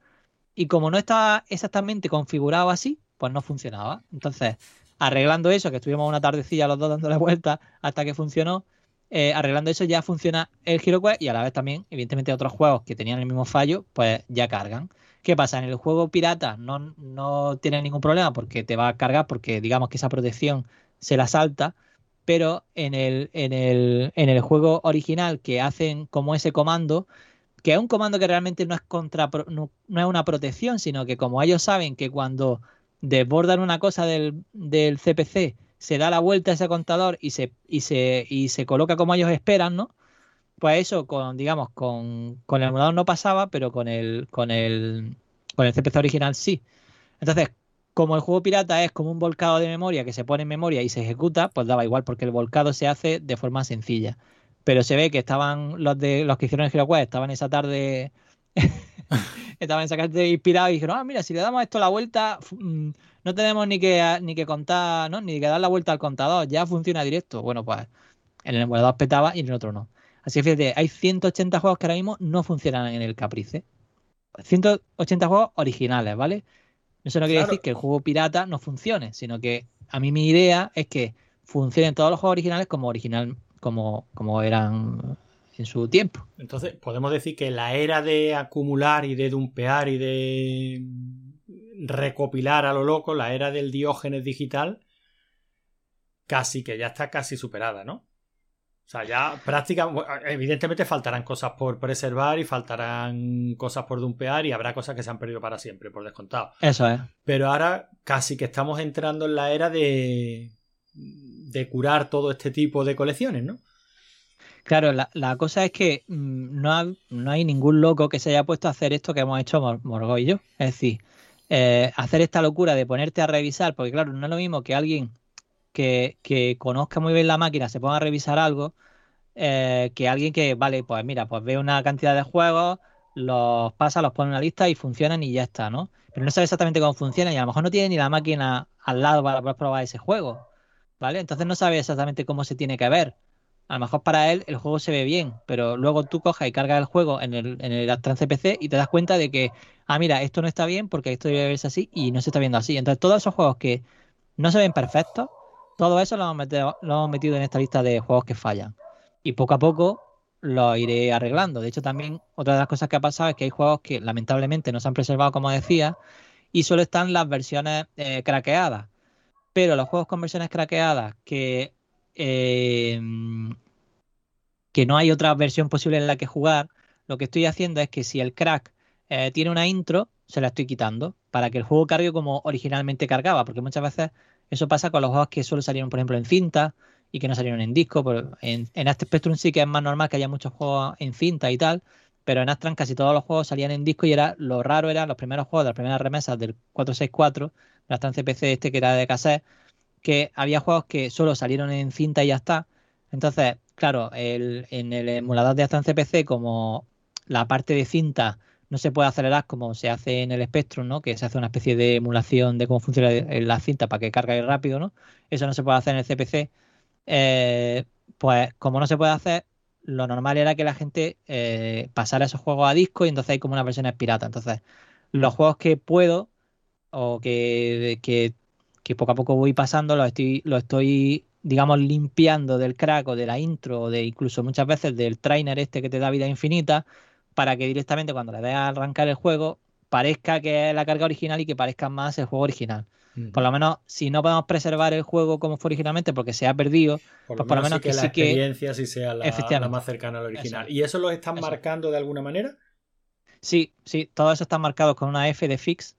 y como no estaba exactamente configurado así, pues no funcionaba. Entonces, arreglando eso, que estuvimos una tardecilla los dos dándole vuelta hasta que funcionó, eh, arreglando eso ya funciona el HeroQuest y a la vez también, evidentemente, otros juegos que tenían el mismo fallo, pues ya cargan. ¿Qué pasa? En el juego pirata no, no tiene ningún problema porque te va a cargar porque digamos que esa protección se la salta, pero en el, en el, en el juego original que hacen como ese comando, que es un comando que realmente no es contra no, es una protección, sino que como ellos saben que cuando desbordan una cosa del, del CPC se da la vuelta a ese contador y se, y se, y se coloca como ellos esperan, ¿no? Pues eso, con, digamos, con, con el emulador no pasaba, pero con el, con el, con el CPC original sí. Entonces, como el juego pirata es como un volcado de memoria que se pone en memoria y se ejecuta, pues daba igual, porque el volcado se hace de forma sencilla. Pero se ve que estaban los de los que hicieron el HeroQuest, estaban esa tarde, estaban esa inspirados y dijeron, ah, mira, si le damos esto la vuelta, mm, no tenemos ni que, ni que contar, ¿no? Ni que dar la vuelta al contador, ya funciona directo. Bueno, pues en el emulador petaba y en el otro no. Así que fíjate, hay 180 juegos que ahora mismo no funcionan en el Caprice. 180 juegos originales, ¿vale? Eso no quiere decir que el juego pirata no funcione, sino que a mí mi idea es que funcionen todos los juegos originales como original, como, como eran en su tiempo. Entonces, podemos decir que la era de acumular y de dumpear y de recopilar a lo loco la era del diógenes digital casi que ya está casi superada, ¿no? O sea, ya prácticamente, evidentemente faltarán cosas por preservar y faltarán cosas por dumpear y habrá cosas que se han perdido para siempre, por descontado. Eso es. Pero ahora casi que estamos entrando en la era de, de curar todo este tipo de colecciones, ¿no? Claro, la, cosa es que mm, no, no, hay ningún loco que se haya puesto a hacer esto que hemos hecho Morgo y yo. Es decir, eh, hacer esta locura de ponerte a revisar, porque claro, no es lo mismo que alguien que, conozca muy bien la máquina se ponga a revisar algo, eh, que alguien que, vale, pues mira, pues ve una cantidad de juegos, los pasa, los pone en una lista y funcionan y ya está, ¿no? Pero no sabe exactamente cómo funciona y a lo mejor no tiene ni la máquina al lado para poder probar ese juego, ¿vale? Entonces no sabe exactamente cómo se tiene que ver. A lo mejor para él el juego se ve bien, pero luego tú coges y cargas el juego en el, en el y te das cuenta de que, ah, mira, esto no está bien porque esto debe verse así y no se está viendo así. Entonces todos esos juegos que no se ven perfectos, todo eso lo hemos, metido, en esta lista de juegos que fallan. Y poco a poco lo iré arreglando. De hecho, también otra de las cosas que ha pasado es que hay juegos que lamentablemente no se han preservado, como decía, y solo están las versiones eh, craqueadas. Pero los juegos con versiones craqueadas que, eh, que no hay otra versión posible en la que jugar, lo que estoy haciendo es que si el crack eh, tiene una intro, se la estoy quitando para que el juego cargue como originalmente cargaba, porque muchas veces eso pasa con los juegos que solo salieron, por ejemplo, en cinta y que no salieron en disco. En, en este Spectrum sí que es más normal que haya muchos juegos en cinta y tal, pero en Astran casi todos los juegos salían en disco y era lo raro eran los primeros juegos las primeras remesas del 464, de Astran CPC este que era de cassette, que había juegos que solo salieron en cinta y ya está. Entonces, claro, el, en el emulador de Astran CPC, como la parte de cinta no se puede acelerar como se hace en el Spectrum, ¿no? Que se hace una especie de emulación de cómo funciona la cinta para que cargue rápido, ¿no? Eso no se puede hacer en el CPC. Eh, pues como no se puede hacer, lo normal era que la gente eh, pasara esos juegos a disco y entonces hay como una versión pirata. Entonces, los juegos que puedo o que, que, poco a poco voy pasando, los estoy, lo estoy, digamos, limpiando del crack o de la intro o de incluso muchas veces del trainer este que te da vida infinita para que directamente cuando le des a arrancar el juego parezca que es la carga original y que parezca más el juego original. Por lo menos, si no podemos preservar el juego como fue originalmente porque se ha perdido, por lo, pues menos, que, la experiencia sí sea la, más cercana al original. ¿Y eso lo están marcando de alguna manera? Sí, sí, todo eso está marcado con una F de fix.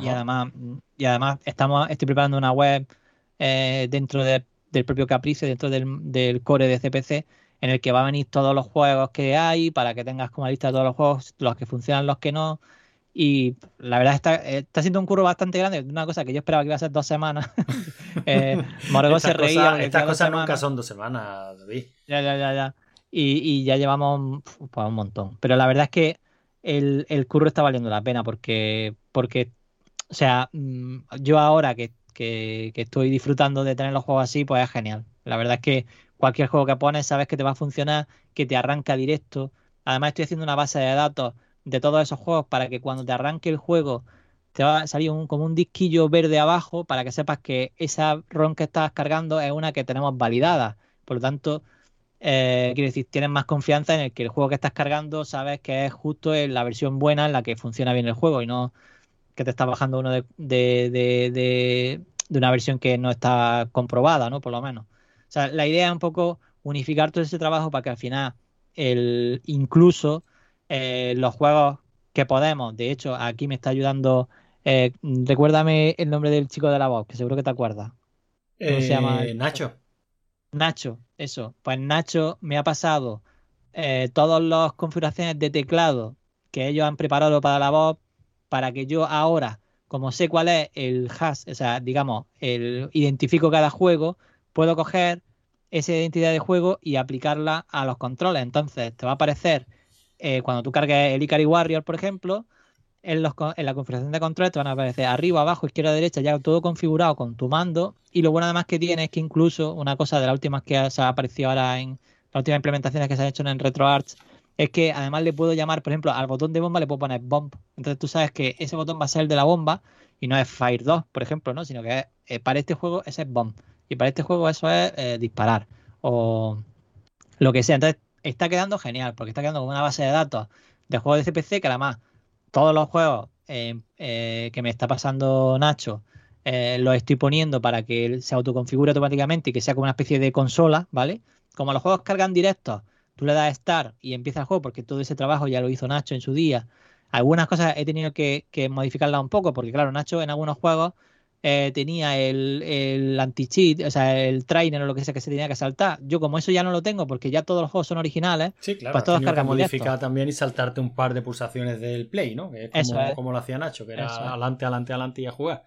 Y además, y además estamos, estoy preparando una web eh, dentro del propio Caprice, dentro del, del core de CPC, en el que va a venir todos los juegos que hay para que tengas como lista de todos los juegos, los que funcionan, los que no. Y la verdad está, eh, está siendo un curro bastante grande, una cosa que yo esperaba que iba a ser dos semanas. eh, se reía. estas cosas nunca son dos semanas, David. Ya, ya, ya, ya. Y, y ya llevamos pues, un montón. Pero la verdad es que el, el, curro está valiendo la pena porque, porque o sea, mm, yo ahora que, que, que estoy disfrutando de tener los juegos así, pues es genial. La verdad es que cualquier juego que pones sabes que te va a funcionar, que te arranca directo. Además estoy haciendo una base de datos de todos esos juegos para que cuando te arranque el juego te va a salir un, como un disquillo verde abajo para que sepas que esa ROM que estás cargando es una que tenemos validada. Por lo tanto, eh, quiero decir, tienes más confianza en el que el juego que estás cargando sabes que es justo la versión buena en la que funciona bien el juego y no que te está bajando uno de, de, de, de una versión que no está comprobada, ¿no? Por lo menos. Sea, la idea es un poco unificar todo ese trabajo para que al final, el, incluso eh, los juegos que podemos, de hecho, aquí me está ayudando, eh, recuérdame el nombre del chico de la voz, que seguro que te acuerdas. ¿Cómo se llama? Eh, Nacho. Nacho, eso. Pues Nacho me ha pasado todas las configuraciones de teclado que ellos han preparado para la voz para que yo ahora, como sé cuál es el hash, o sea, digamos, el identifico cada juego, puedo coger esa identidad de juego y aplicarla a los controles. Entonces, te va a aparecer eh, cuando tú cargues el Ikari Warrior, por ejemplo, en, la configuración de controles te van a aparecer arriba, abajo, izquierda, derecha, ya todo configurado con tu mando. Y lo bueno además que tiene es que incluso una cosa de las últimas que se ha aparecido ahora en las últimas implementaciones que se han hecho en RetroArch es que además le puedo llamar, por ejemplo, al botón de bomba le puedo poner bomb. Entonces tú sabes que ese botón va a ser el de la bomba y no es Fire 2, por ejemplo, ¿no? Sino que eh, para este juego ese es bomb. Y para este juego eso es eh, disparar o lo que sea. Entonces está quedando genial porque está quedando como una base de datos de juegos de CPC que además todos los juegos eh, eh, que me está pasando Nacho, eh, lo estoy poniendo para que se autoconfigure automáticamente y que sea como una especie de consola, ¿vale? Como los juegos cargan directos, tú le das Start y empieza el juego porque todo ese trabajo ya lo hizo Nacho en su día. Algunas cosas he tenido que, que modificarlas un poco porque, claro, Nacho en algunos juegos eh, tenía el, el anti-cheat, o sea, el trainer o lo que sea que se tenía que saltar. Yo como eso ya no lo tengo porque ya todos los juegos son originales, Sí, claro. pues todos cargamos modificar también y saltarte un par de pulsaciones del play, ¿no? Que es como, Eso es. como lo hacía Nacho, que era Eso adelante, adelante, adelante y a jugar.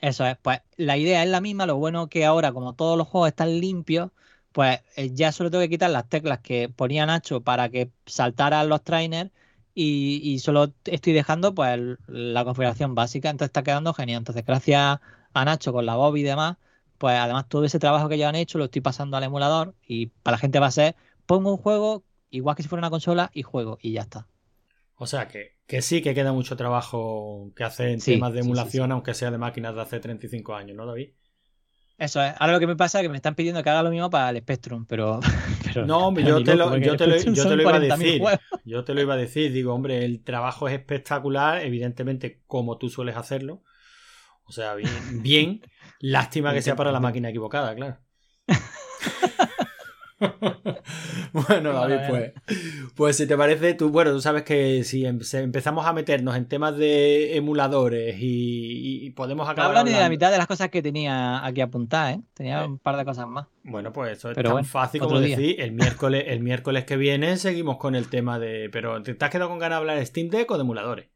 Eso es, pues la idea es la misma, lo bueno que ahora como todos los juegos están limpios, pues eh, ya solo tengo que quitar las teclas que ponía Nacho para que saltaran los trainers y, y solo estoy dejando pues el- la configuración básica, entonces está quedando genial. Entonces gracias a Nacho con la Bob y demás, pues además todo ese trabajo que ya han hecho lo estoy pasando al emulador y para la gente va a ser, pongo un juego igual que si fuera una consola y juego y ya está. O sea que, que sí que queda mucho trabajo que hacer en Sí, temas de sí, emulación, sí. aunque sea de máquinas de hace 35 años, ¿no, David? Eso es. Ahora lo que me pasa es que me están pidiendo que haga lo mismo para el Spectrum, pero... pero No, hombre, yo te lo- yo te lo- Spectrum yo te son lo iba a 40.000 decir. Yo te lo iba a decir, digo, hombre, el trabajo es espectacular, evidentemente, como tú sueles hacerlo. O sea, bien, bien. lástima que sea para la máquina equivocada, claro. bueno, David, pues, pues si te parece, tú, bueno, tú sabes que si em- empezamos a meternos en temas de emuladores y, y podemos No acabar hablo ni de la mitad de las cosas que tenía aquí apuntadas, ¿eh? Tenía Eh. un par de cosas más. Bueno, pues eso es Pero tan bueno, fácil como día. decir, el miércoles, el miércoles que viene seguimos con el tema de. Pero ¿te te has quedado con ganas de hablar de Steam Deck o de emuladores?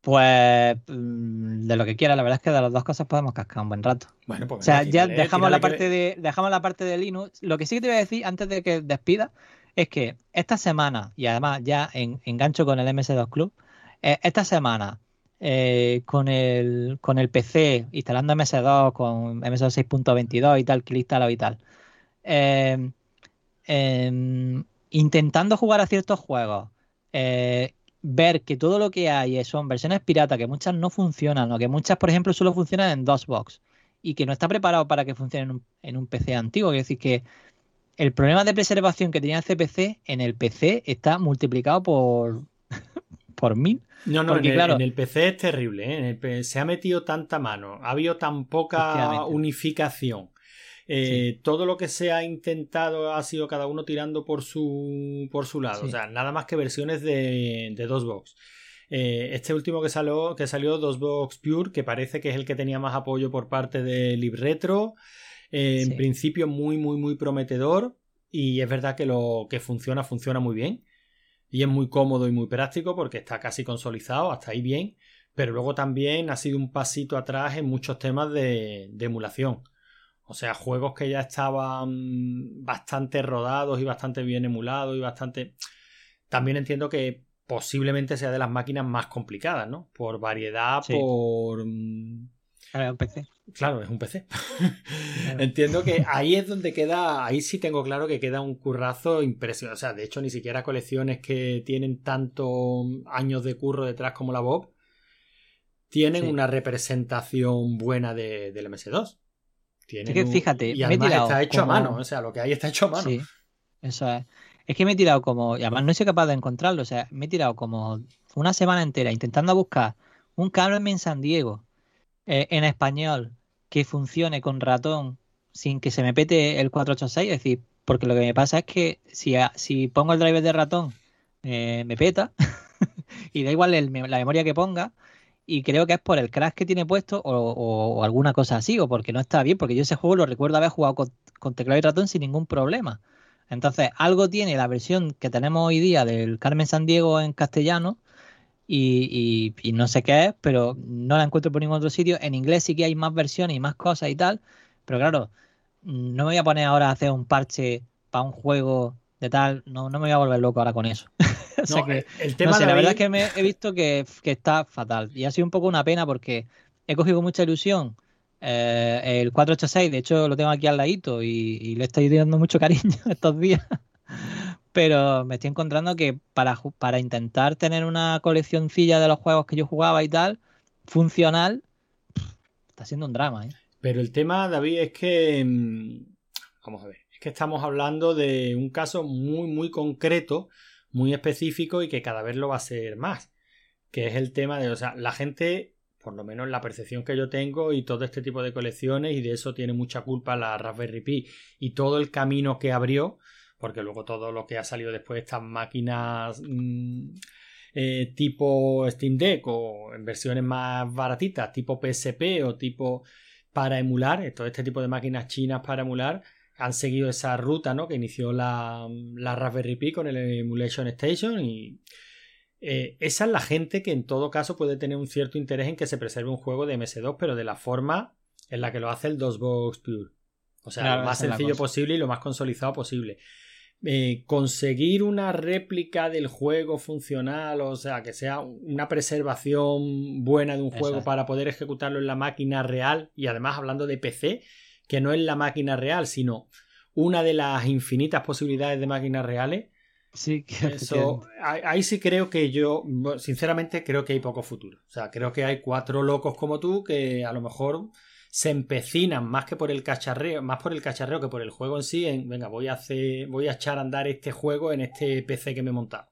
Pues mm, de lo que quiera, la verdad es que de las dos cosas podemos cascar un buen rato. Bueno, pues O sea, ya tírale, dejamos la parte de dejamos la parte de Linux. Lo que sí que te voy a decir antes de que despida es que esta semana, y además ya en, engancho con el MS2 Club, eh, esta semana eh, con el con el PC instalando MS2 con MS2 6.22 y tal, que instalado y tal. eh, intentando jugar a ciertos juegos, eh, ver que todo lo que hay son versiones pirata, que muchas no funcionan, o que muchas, por ejemplo, solo funcionan en DOSBox y que no está preparado para que funcione en un, en un PC antiguo. Es decir, que el problema de preservación que tenía el CPC en el PC está multiplicado por, por mil. No, no, porque, en, el, claro- en el PC es terrible, ¿eh? En el se ha metido tanta mano, ha habido tan poca unificación. Eh, Todo lo que se ha intentado ha sido cada uno tirando por su, por su lado. Sí. O sea, nada más que versiones de, de DOSBox. Eh, este último que salió, que salió DOSBox Pure, que parece que es el que tenía más apoyo por parte de LibRetro. Eh, Sí. En principio, muy, muy, muy prometedor. Y es verdad que lo que funciona, funciona muy bien. Y es muy cómodo y muy práctico porque está casi consolidado, hasta ahí bien. Pero luego también ha sido un pasito atrás en muchos temas de, de emulación. O sea, juegos que ya estaban bastante rodados y bastante bien emulados y bastante... También entiendo que posiblemente sea de las máquinas más complicadas, ¿no? Por variedad, Sí. por... mm, Claro, un PC. Claro, es un PC. Entiendo que ahí es donde queda, ahí sí tengo claro que queda un currazo impresionante. O sea, de hecho, ni siquiera colecciones que tienen tantos años de curro detrás como la Bob tienen Sí. una representación buena de, del MS2. Tienen Es que un- fíjate, y me he además tirado está hecho como- a mano, o sea, lo que hay está hecho a mano. Sí, eso es. Es que me he tirado como, y además no soy capaz de encontrarlo, o sea, me he tirado como una semana entera intentando buscar un Carmen San Diego eh, en español que funcione con ratón sin que se me pete el 486, es decir, porque lo que me pasa es que si, a- si pongo el driver de ratón eh, me peta y da igual el me- la memoria que ponga y creo que es por el crash que tiene puesto o, o- o alguna cosa así o porque no está bien, porque yo ese juego lo recuerdo haber jugado con, con teclado y ratón sin ningún problema. Entonces, algo tiene la versión que tenemos hoy día del Carmen San Diego en castellano y, y- no sé qué es, pero no la encuentro por ningún otro sitio. En inglés sí que hay más versiones y más cosas y tal, pero claro, no me voy a poner ahora a hacer un parche para un juego de tal, no, no me voy a volver loco ahora con eso. o sea No, que, el, el no tema sé, la verdad es que me he visto que, que está fatal y ha sido un poco una pena porque he cogido mucha ilusión eh, el 486, de hecho lo tengo aquí al ladito y, y le estoy dando mucho cariño estos días, pero me estoy encontrando que para, para intentar tener una coleccioncilla de los juegos que yo jugaba y tal, funcional, está siendo un drama, ¿eh? Pero el tema, David, es que. mm, Vamos a ver. Es que estamos hablando de un caso muy, muy concreto, muy específico y que cada vez lo va a ser más. que es el tema de, o sea, la gente, por lo menos la percepción que yo tengo y todo este tipo de colecciones, y de eso tiene mucha culpa la Raspberry Pi y todo el camino que abrió, porque luego todo lo que ha salido después de estas máquinas mm, eh, tipo Steam Deck o en versiones más baratitas, tipo PSP o tipo para emular, todo este tipo de máquinas chinas para emular, han seguido esa ruta ¿no? que inició la, la Raspberry Pi con el Emulation Station y eh, esa es la gente que en todo caso puede tener un cierto interés en que se preserve un juego de MS2 pero de la forma en la que lo hace el DOSBox Pure. O sea, lo más sencillo posible y lo más consolidado posible. Eh, conseguir una réplica del juego funcional, o sea, que sea una preservación buena de un juego para poder ejecutarlo en la máquina real y además hablando de PC, que no es la máquina real, sino una de las infinitas posibilidades de máquinas reales. Sí, Eso, ahí sí creo que yo, sinceramente, creo que hay poco futuro. O sea, creo que hay cuatro locos como tú que a lo mejor se empecinan más que por el cacharreo, más por el cacharreo que por el juego en sí, en venga, voy a hacer, voy a echar a andar este juego en este PC que me he montado.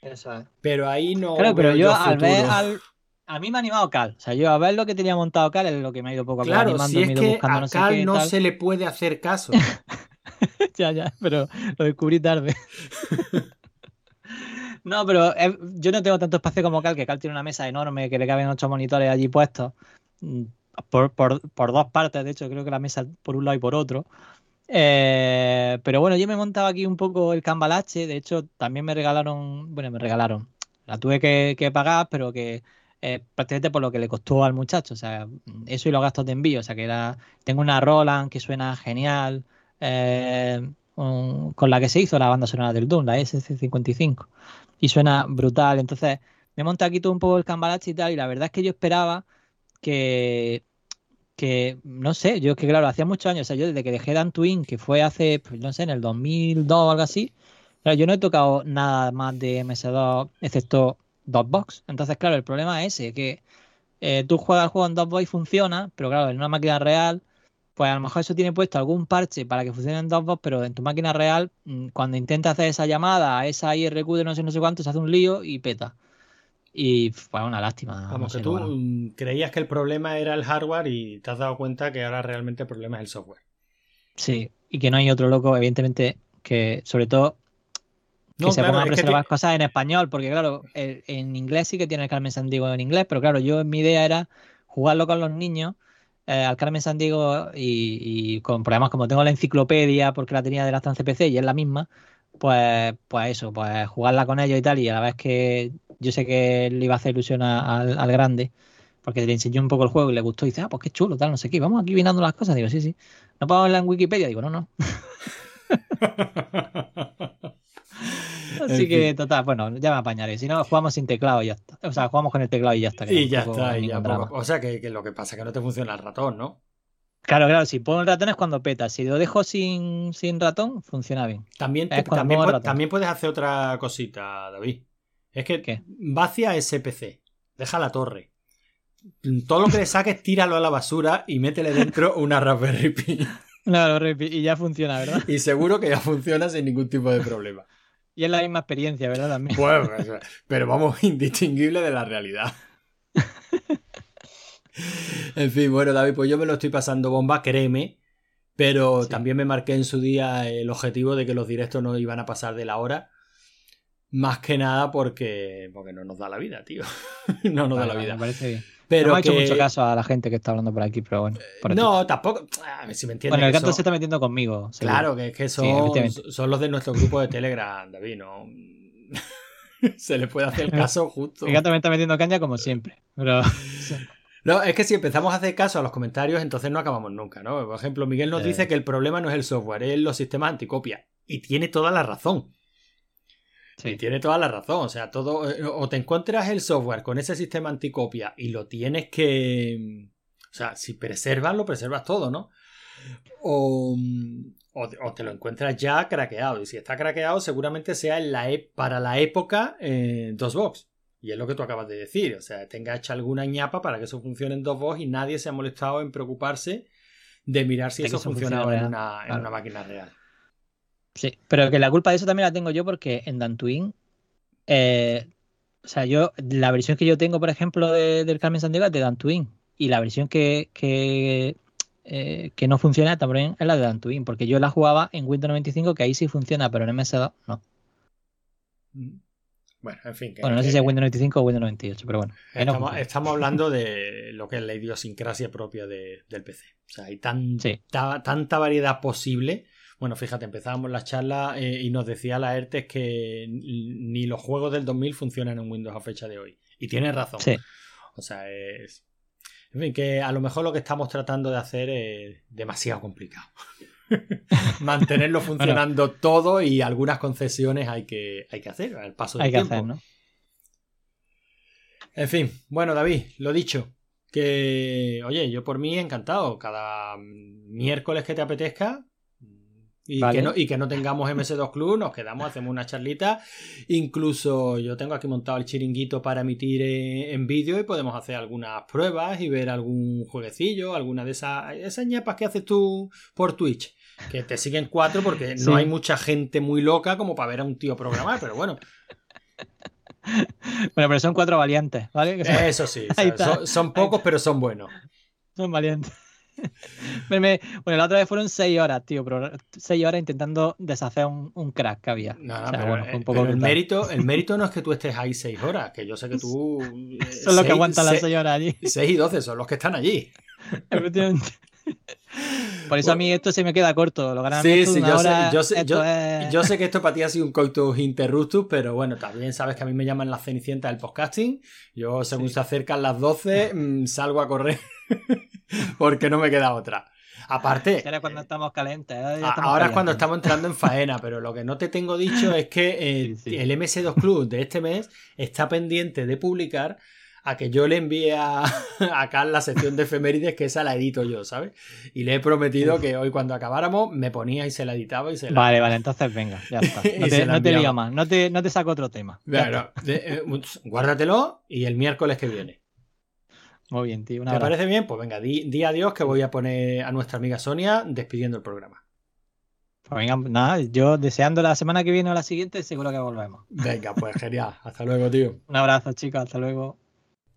Eso es. Pero ahí no. Claro, pero yo, al ver al, a mí me ha animado Cal. O sea, yo a ver lo que tenía montado Cal es lo que me ha ido poco a poco claro, animando, si es que buscando, a no sé Cal qué, no tal. se le puede hacer caso. ya, ya, pero lo descubrí tarde. no, pero eh, yo no tengo tanto espacio como Cal, que Cal tiene una mesa enorme que le caben ocho monitores allí puestos. mm, Por, por, por dos partes, de hecho, creo que la mesa por un lado y por otro. Eh, pero bueno, yo me he montado aquí un poco el cambalache. De hecho, también me regalaron, bueno, me regalaron. La tuve que, que pagar, pero que eh, prácticamente por lo que le costó al muchacho. O sea, eso y los gastos de envío. O sea, que era. Tengo una Roland que suena genial. eh, con la que se hizo la banda sonora del Doom, la SC55. Y suena brutal. Entonces, me monté aquí todo un poco el cambalache y tal. Y la verdad es que yo esperaba que. Que no sé, yo es que claro, hacía muchos años, o sea, yo desde que dejé Dan Twin, que fue hace, pues, no sé, en el 2002 o algo así, yo no he tocado nada más de MS2 excepto DOSBox. Entonces, claro, el problema es ese, que eh, tú juegas el juego en DOSBox y funciona, pero claro, en una máquina real, pues a lo mejor eso tiene puesto algún parche para que funcione en DOSBox, pero en tu máquina real, mm, cuando intentas hacer esa llamada a esa IRQ de no sé no sé cuánto, se hace un lío y peta. Y fue una lástima. no sé, que tú bueno. mm, creías que el problema era el hardware y te has dado cuenta que ahora realmente el problema es el software. Sí, y que no hay otro loco, evidentemente, que sobre todo que No, se claro, pongan a es que preservar ti- cosas en español, porque claro, el- en inglés sí que tiene el Carmen Sandiego en inglés, pero claro, yo mi idea era jugarlo con los niños eh, al Carmen Sandiego y, y con problemas como tengo la enciclopedia porque la tenía de la estancia PC y es la misma, pues, pues eso, pues jugarla con ellos y tal, y a la vez que yo sé que le iba a hacer ilusión a- al, al grande, porque le enseñó un poco el juego y le gustó, y dice, ah, pues qué chulo, tal, no sé qué, vamos aquí vinando las cosas, digo, sí, sí, no podemos verla en Wikipedia, digo, no, no. Así que, total, bueno, ya me apañaré. Si no, jugamos sin teclado y ya está. O sea, jugamos con el teclado y ya está. y ya está. y ya poco-. O sea que, que lo que pasa es que no te funciona el ratón, ¿no? Claro, claro, si pongo el ratón es cuando peta. Si lo dejo sin, sin ratón, funciona bien. También, te- también, también puedes hacer otra cosita, David. Es que ¿Qué? vacia ese PC. Deja la torre. Todo lo que le saques, tíralo a la basura y métele dentro una Raspberry Pi. Claro, y ya funciona, ¿verdad? Y seguro que ya funciona sin ningún tipo de problema. Y es la misma experiencia, ¿verdad? También. Pues, pero vamos, indistinguible de la realidad. En fin, bueno, David, pues yo me lo estoy pasando bomba, créeme. Pero Sí. también me marqué en su día el objetivo de que los directos no iban a pasar de la hora. Más que nada porque, porque no nos da la vida, tío. no nos Vale, da la vida. Me parece bien. Pero no me ha hecho mucho caso a la gente que está hablando por aquí, pero bueno. No, tampoco. A ver si me entiendes. bueno, el gato son- se está metiendo conmigo. seguro. Claro, que es que son, son los de nuestro grupo de Telegram, David, ¿no? Se le puede hacer caso justo. El gato me está metiendo caña como siempre. Pero. No, es que si empezamos a hacer caso a los comentarios, entonces no acabamos nunca, ¿no? Por ejemplo, Miguel nos Eh. dice que el problema no es el software, es los sistemas anticopia. Y tiene toda la razón. Y Sí. tiene toda la razón. O sea, todo. eh, O te encuentras el software con ese sistema anticopia y lo tienes que. O sea, si preservas, lo preservas todo, ¿no? O, o, o te lo encuentras ya craqueado. Y si está craqueado, seguramente sea en la e- para la época eh, DOSBox. Y es lo que tú acabas de decir. O sea, tenga hecha alguna ñapa para que eso funcione en DOSBox y nadie se ha molestado en preocuparse de mirar si eso eso funcionaba funcione en, una, en Claro. una máquina real. Sí, pero que la culpa de eso también la tengo yo porque en Dantooine, eh, O sea, yo, la versión que yo tengo, por ejemplo, de- del Carmen Sandiego es de Dantooine. Y la versión que, que, eh, que no funciona también es la de Dantooine, porque yo la jugaba en Windows 95, que ahí sí funciona, pero en MS2 no. Bueno, en fin. que- Bueno, no sé si es Windows 95 o Windows 98, pero bueno. no Estamos, hablando de lo que es la idiosincrasia propia de- del PC. O sea, hay Sí. tanta variedad posible. Bueno, fíjate, empezábamos la charla eh, y nos decía la ERTES que ni los juegos del 2000 funcionan en Windows a fecha de hoy. Y tiene razón. Sí. O sea, es. En fin, que a lo mejor lo que estamos tratando de hacer es demasiado complicado. Mantenerlo funcionando todo y algunas concesiones hay que, hay que hacer al paso del Hay que tiempo. hacer, ¿no? En fin, bueno, David, lo dicho. Que, oye, yo por mí encantado. Cada miércoles que te apetezca y, Vale. que, no, y que no tengamos MS2 Club, nos quedamos, hacemos una charlita. Incluso yo tengo aquí montado el chiringuito para emitir eh, en vídeo y podemos hacer algunas pruebas y ver algún jueguecillo, alguna de esas, esas ñapas que haces tú por Twitch. Que te siguen cuatro porque Sí. no hay mucha gente muy loca como para ver a un tío programar, pero bueno, Bueno, pero son cuatro valientes, ¿vale? Son, eso sí, son, son pocos pero son buenos. son valientes. Me- me- bueno, la otra vez fueron seis horas, tío, pero seis horas intentando deshacer un, un crack que había. No, no, O sea, pero, bueno, fue un eh, poco pero el, mérito, el mérito no es que tú estés ahí seis horas, que yo sé que tú... eh, Eso es lo que seis- aguantan las seis- seis horas allí. seis y doce son los que están allí. Efectivamente. Por eso a mí esto se me queda corto. Lo ganan Sí, sí, yo sé, yo, sé, esto yo, es- yo sé que esto para ti ha sido un coitus interruptus, pero bueno, también sabes que a mí me llaman las cenicientas del podcasting. Yo, según Sí. se acercan las 12, mm, salgo a correr porque no me queda otra. Aparte, Ahora cuando estamos calientes. ahora estamos Ahora es cuando estamos entrando en faena, pero lo que no te tengo dicho es que eh, Sí, sí. el MS2 Club de este mes está pendiente de publicar a que yo le envíe a, a Carl la sección de efemérides que esa la edito yo, ¿sabes? Y le he prometido que hoy cuando acabáramos me ponía y se la editaba y se la... Vale, vale, entonces venga, ya está. No te, no te más, no te, no te saco otro tema. De- eh, guárdatelo y el miércoles que viene. Muy bien, tío. Un ¿Te parece bien? Pues venga, di, di adiós que voy a poner a nuestra amiga Sonia despidiendo el programa. Pues venga, nada, yo deseando la semana que viene o la siguiente, seguro que volvemos. Venga, pues genial. Hasta luego, tío. Un abrazo, chicos, hasta luego.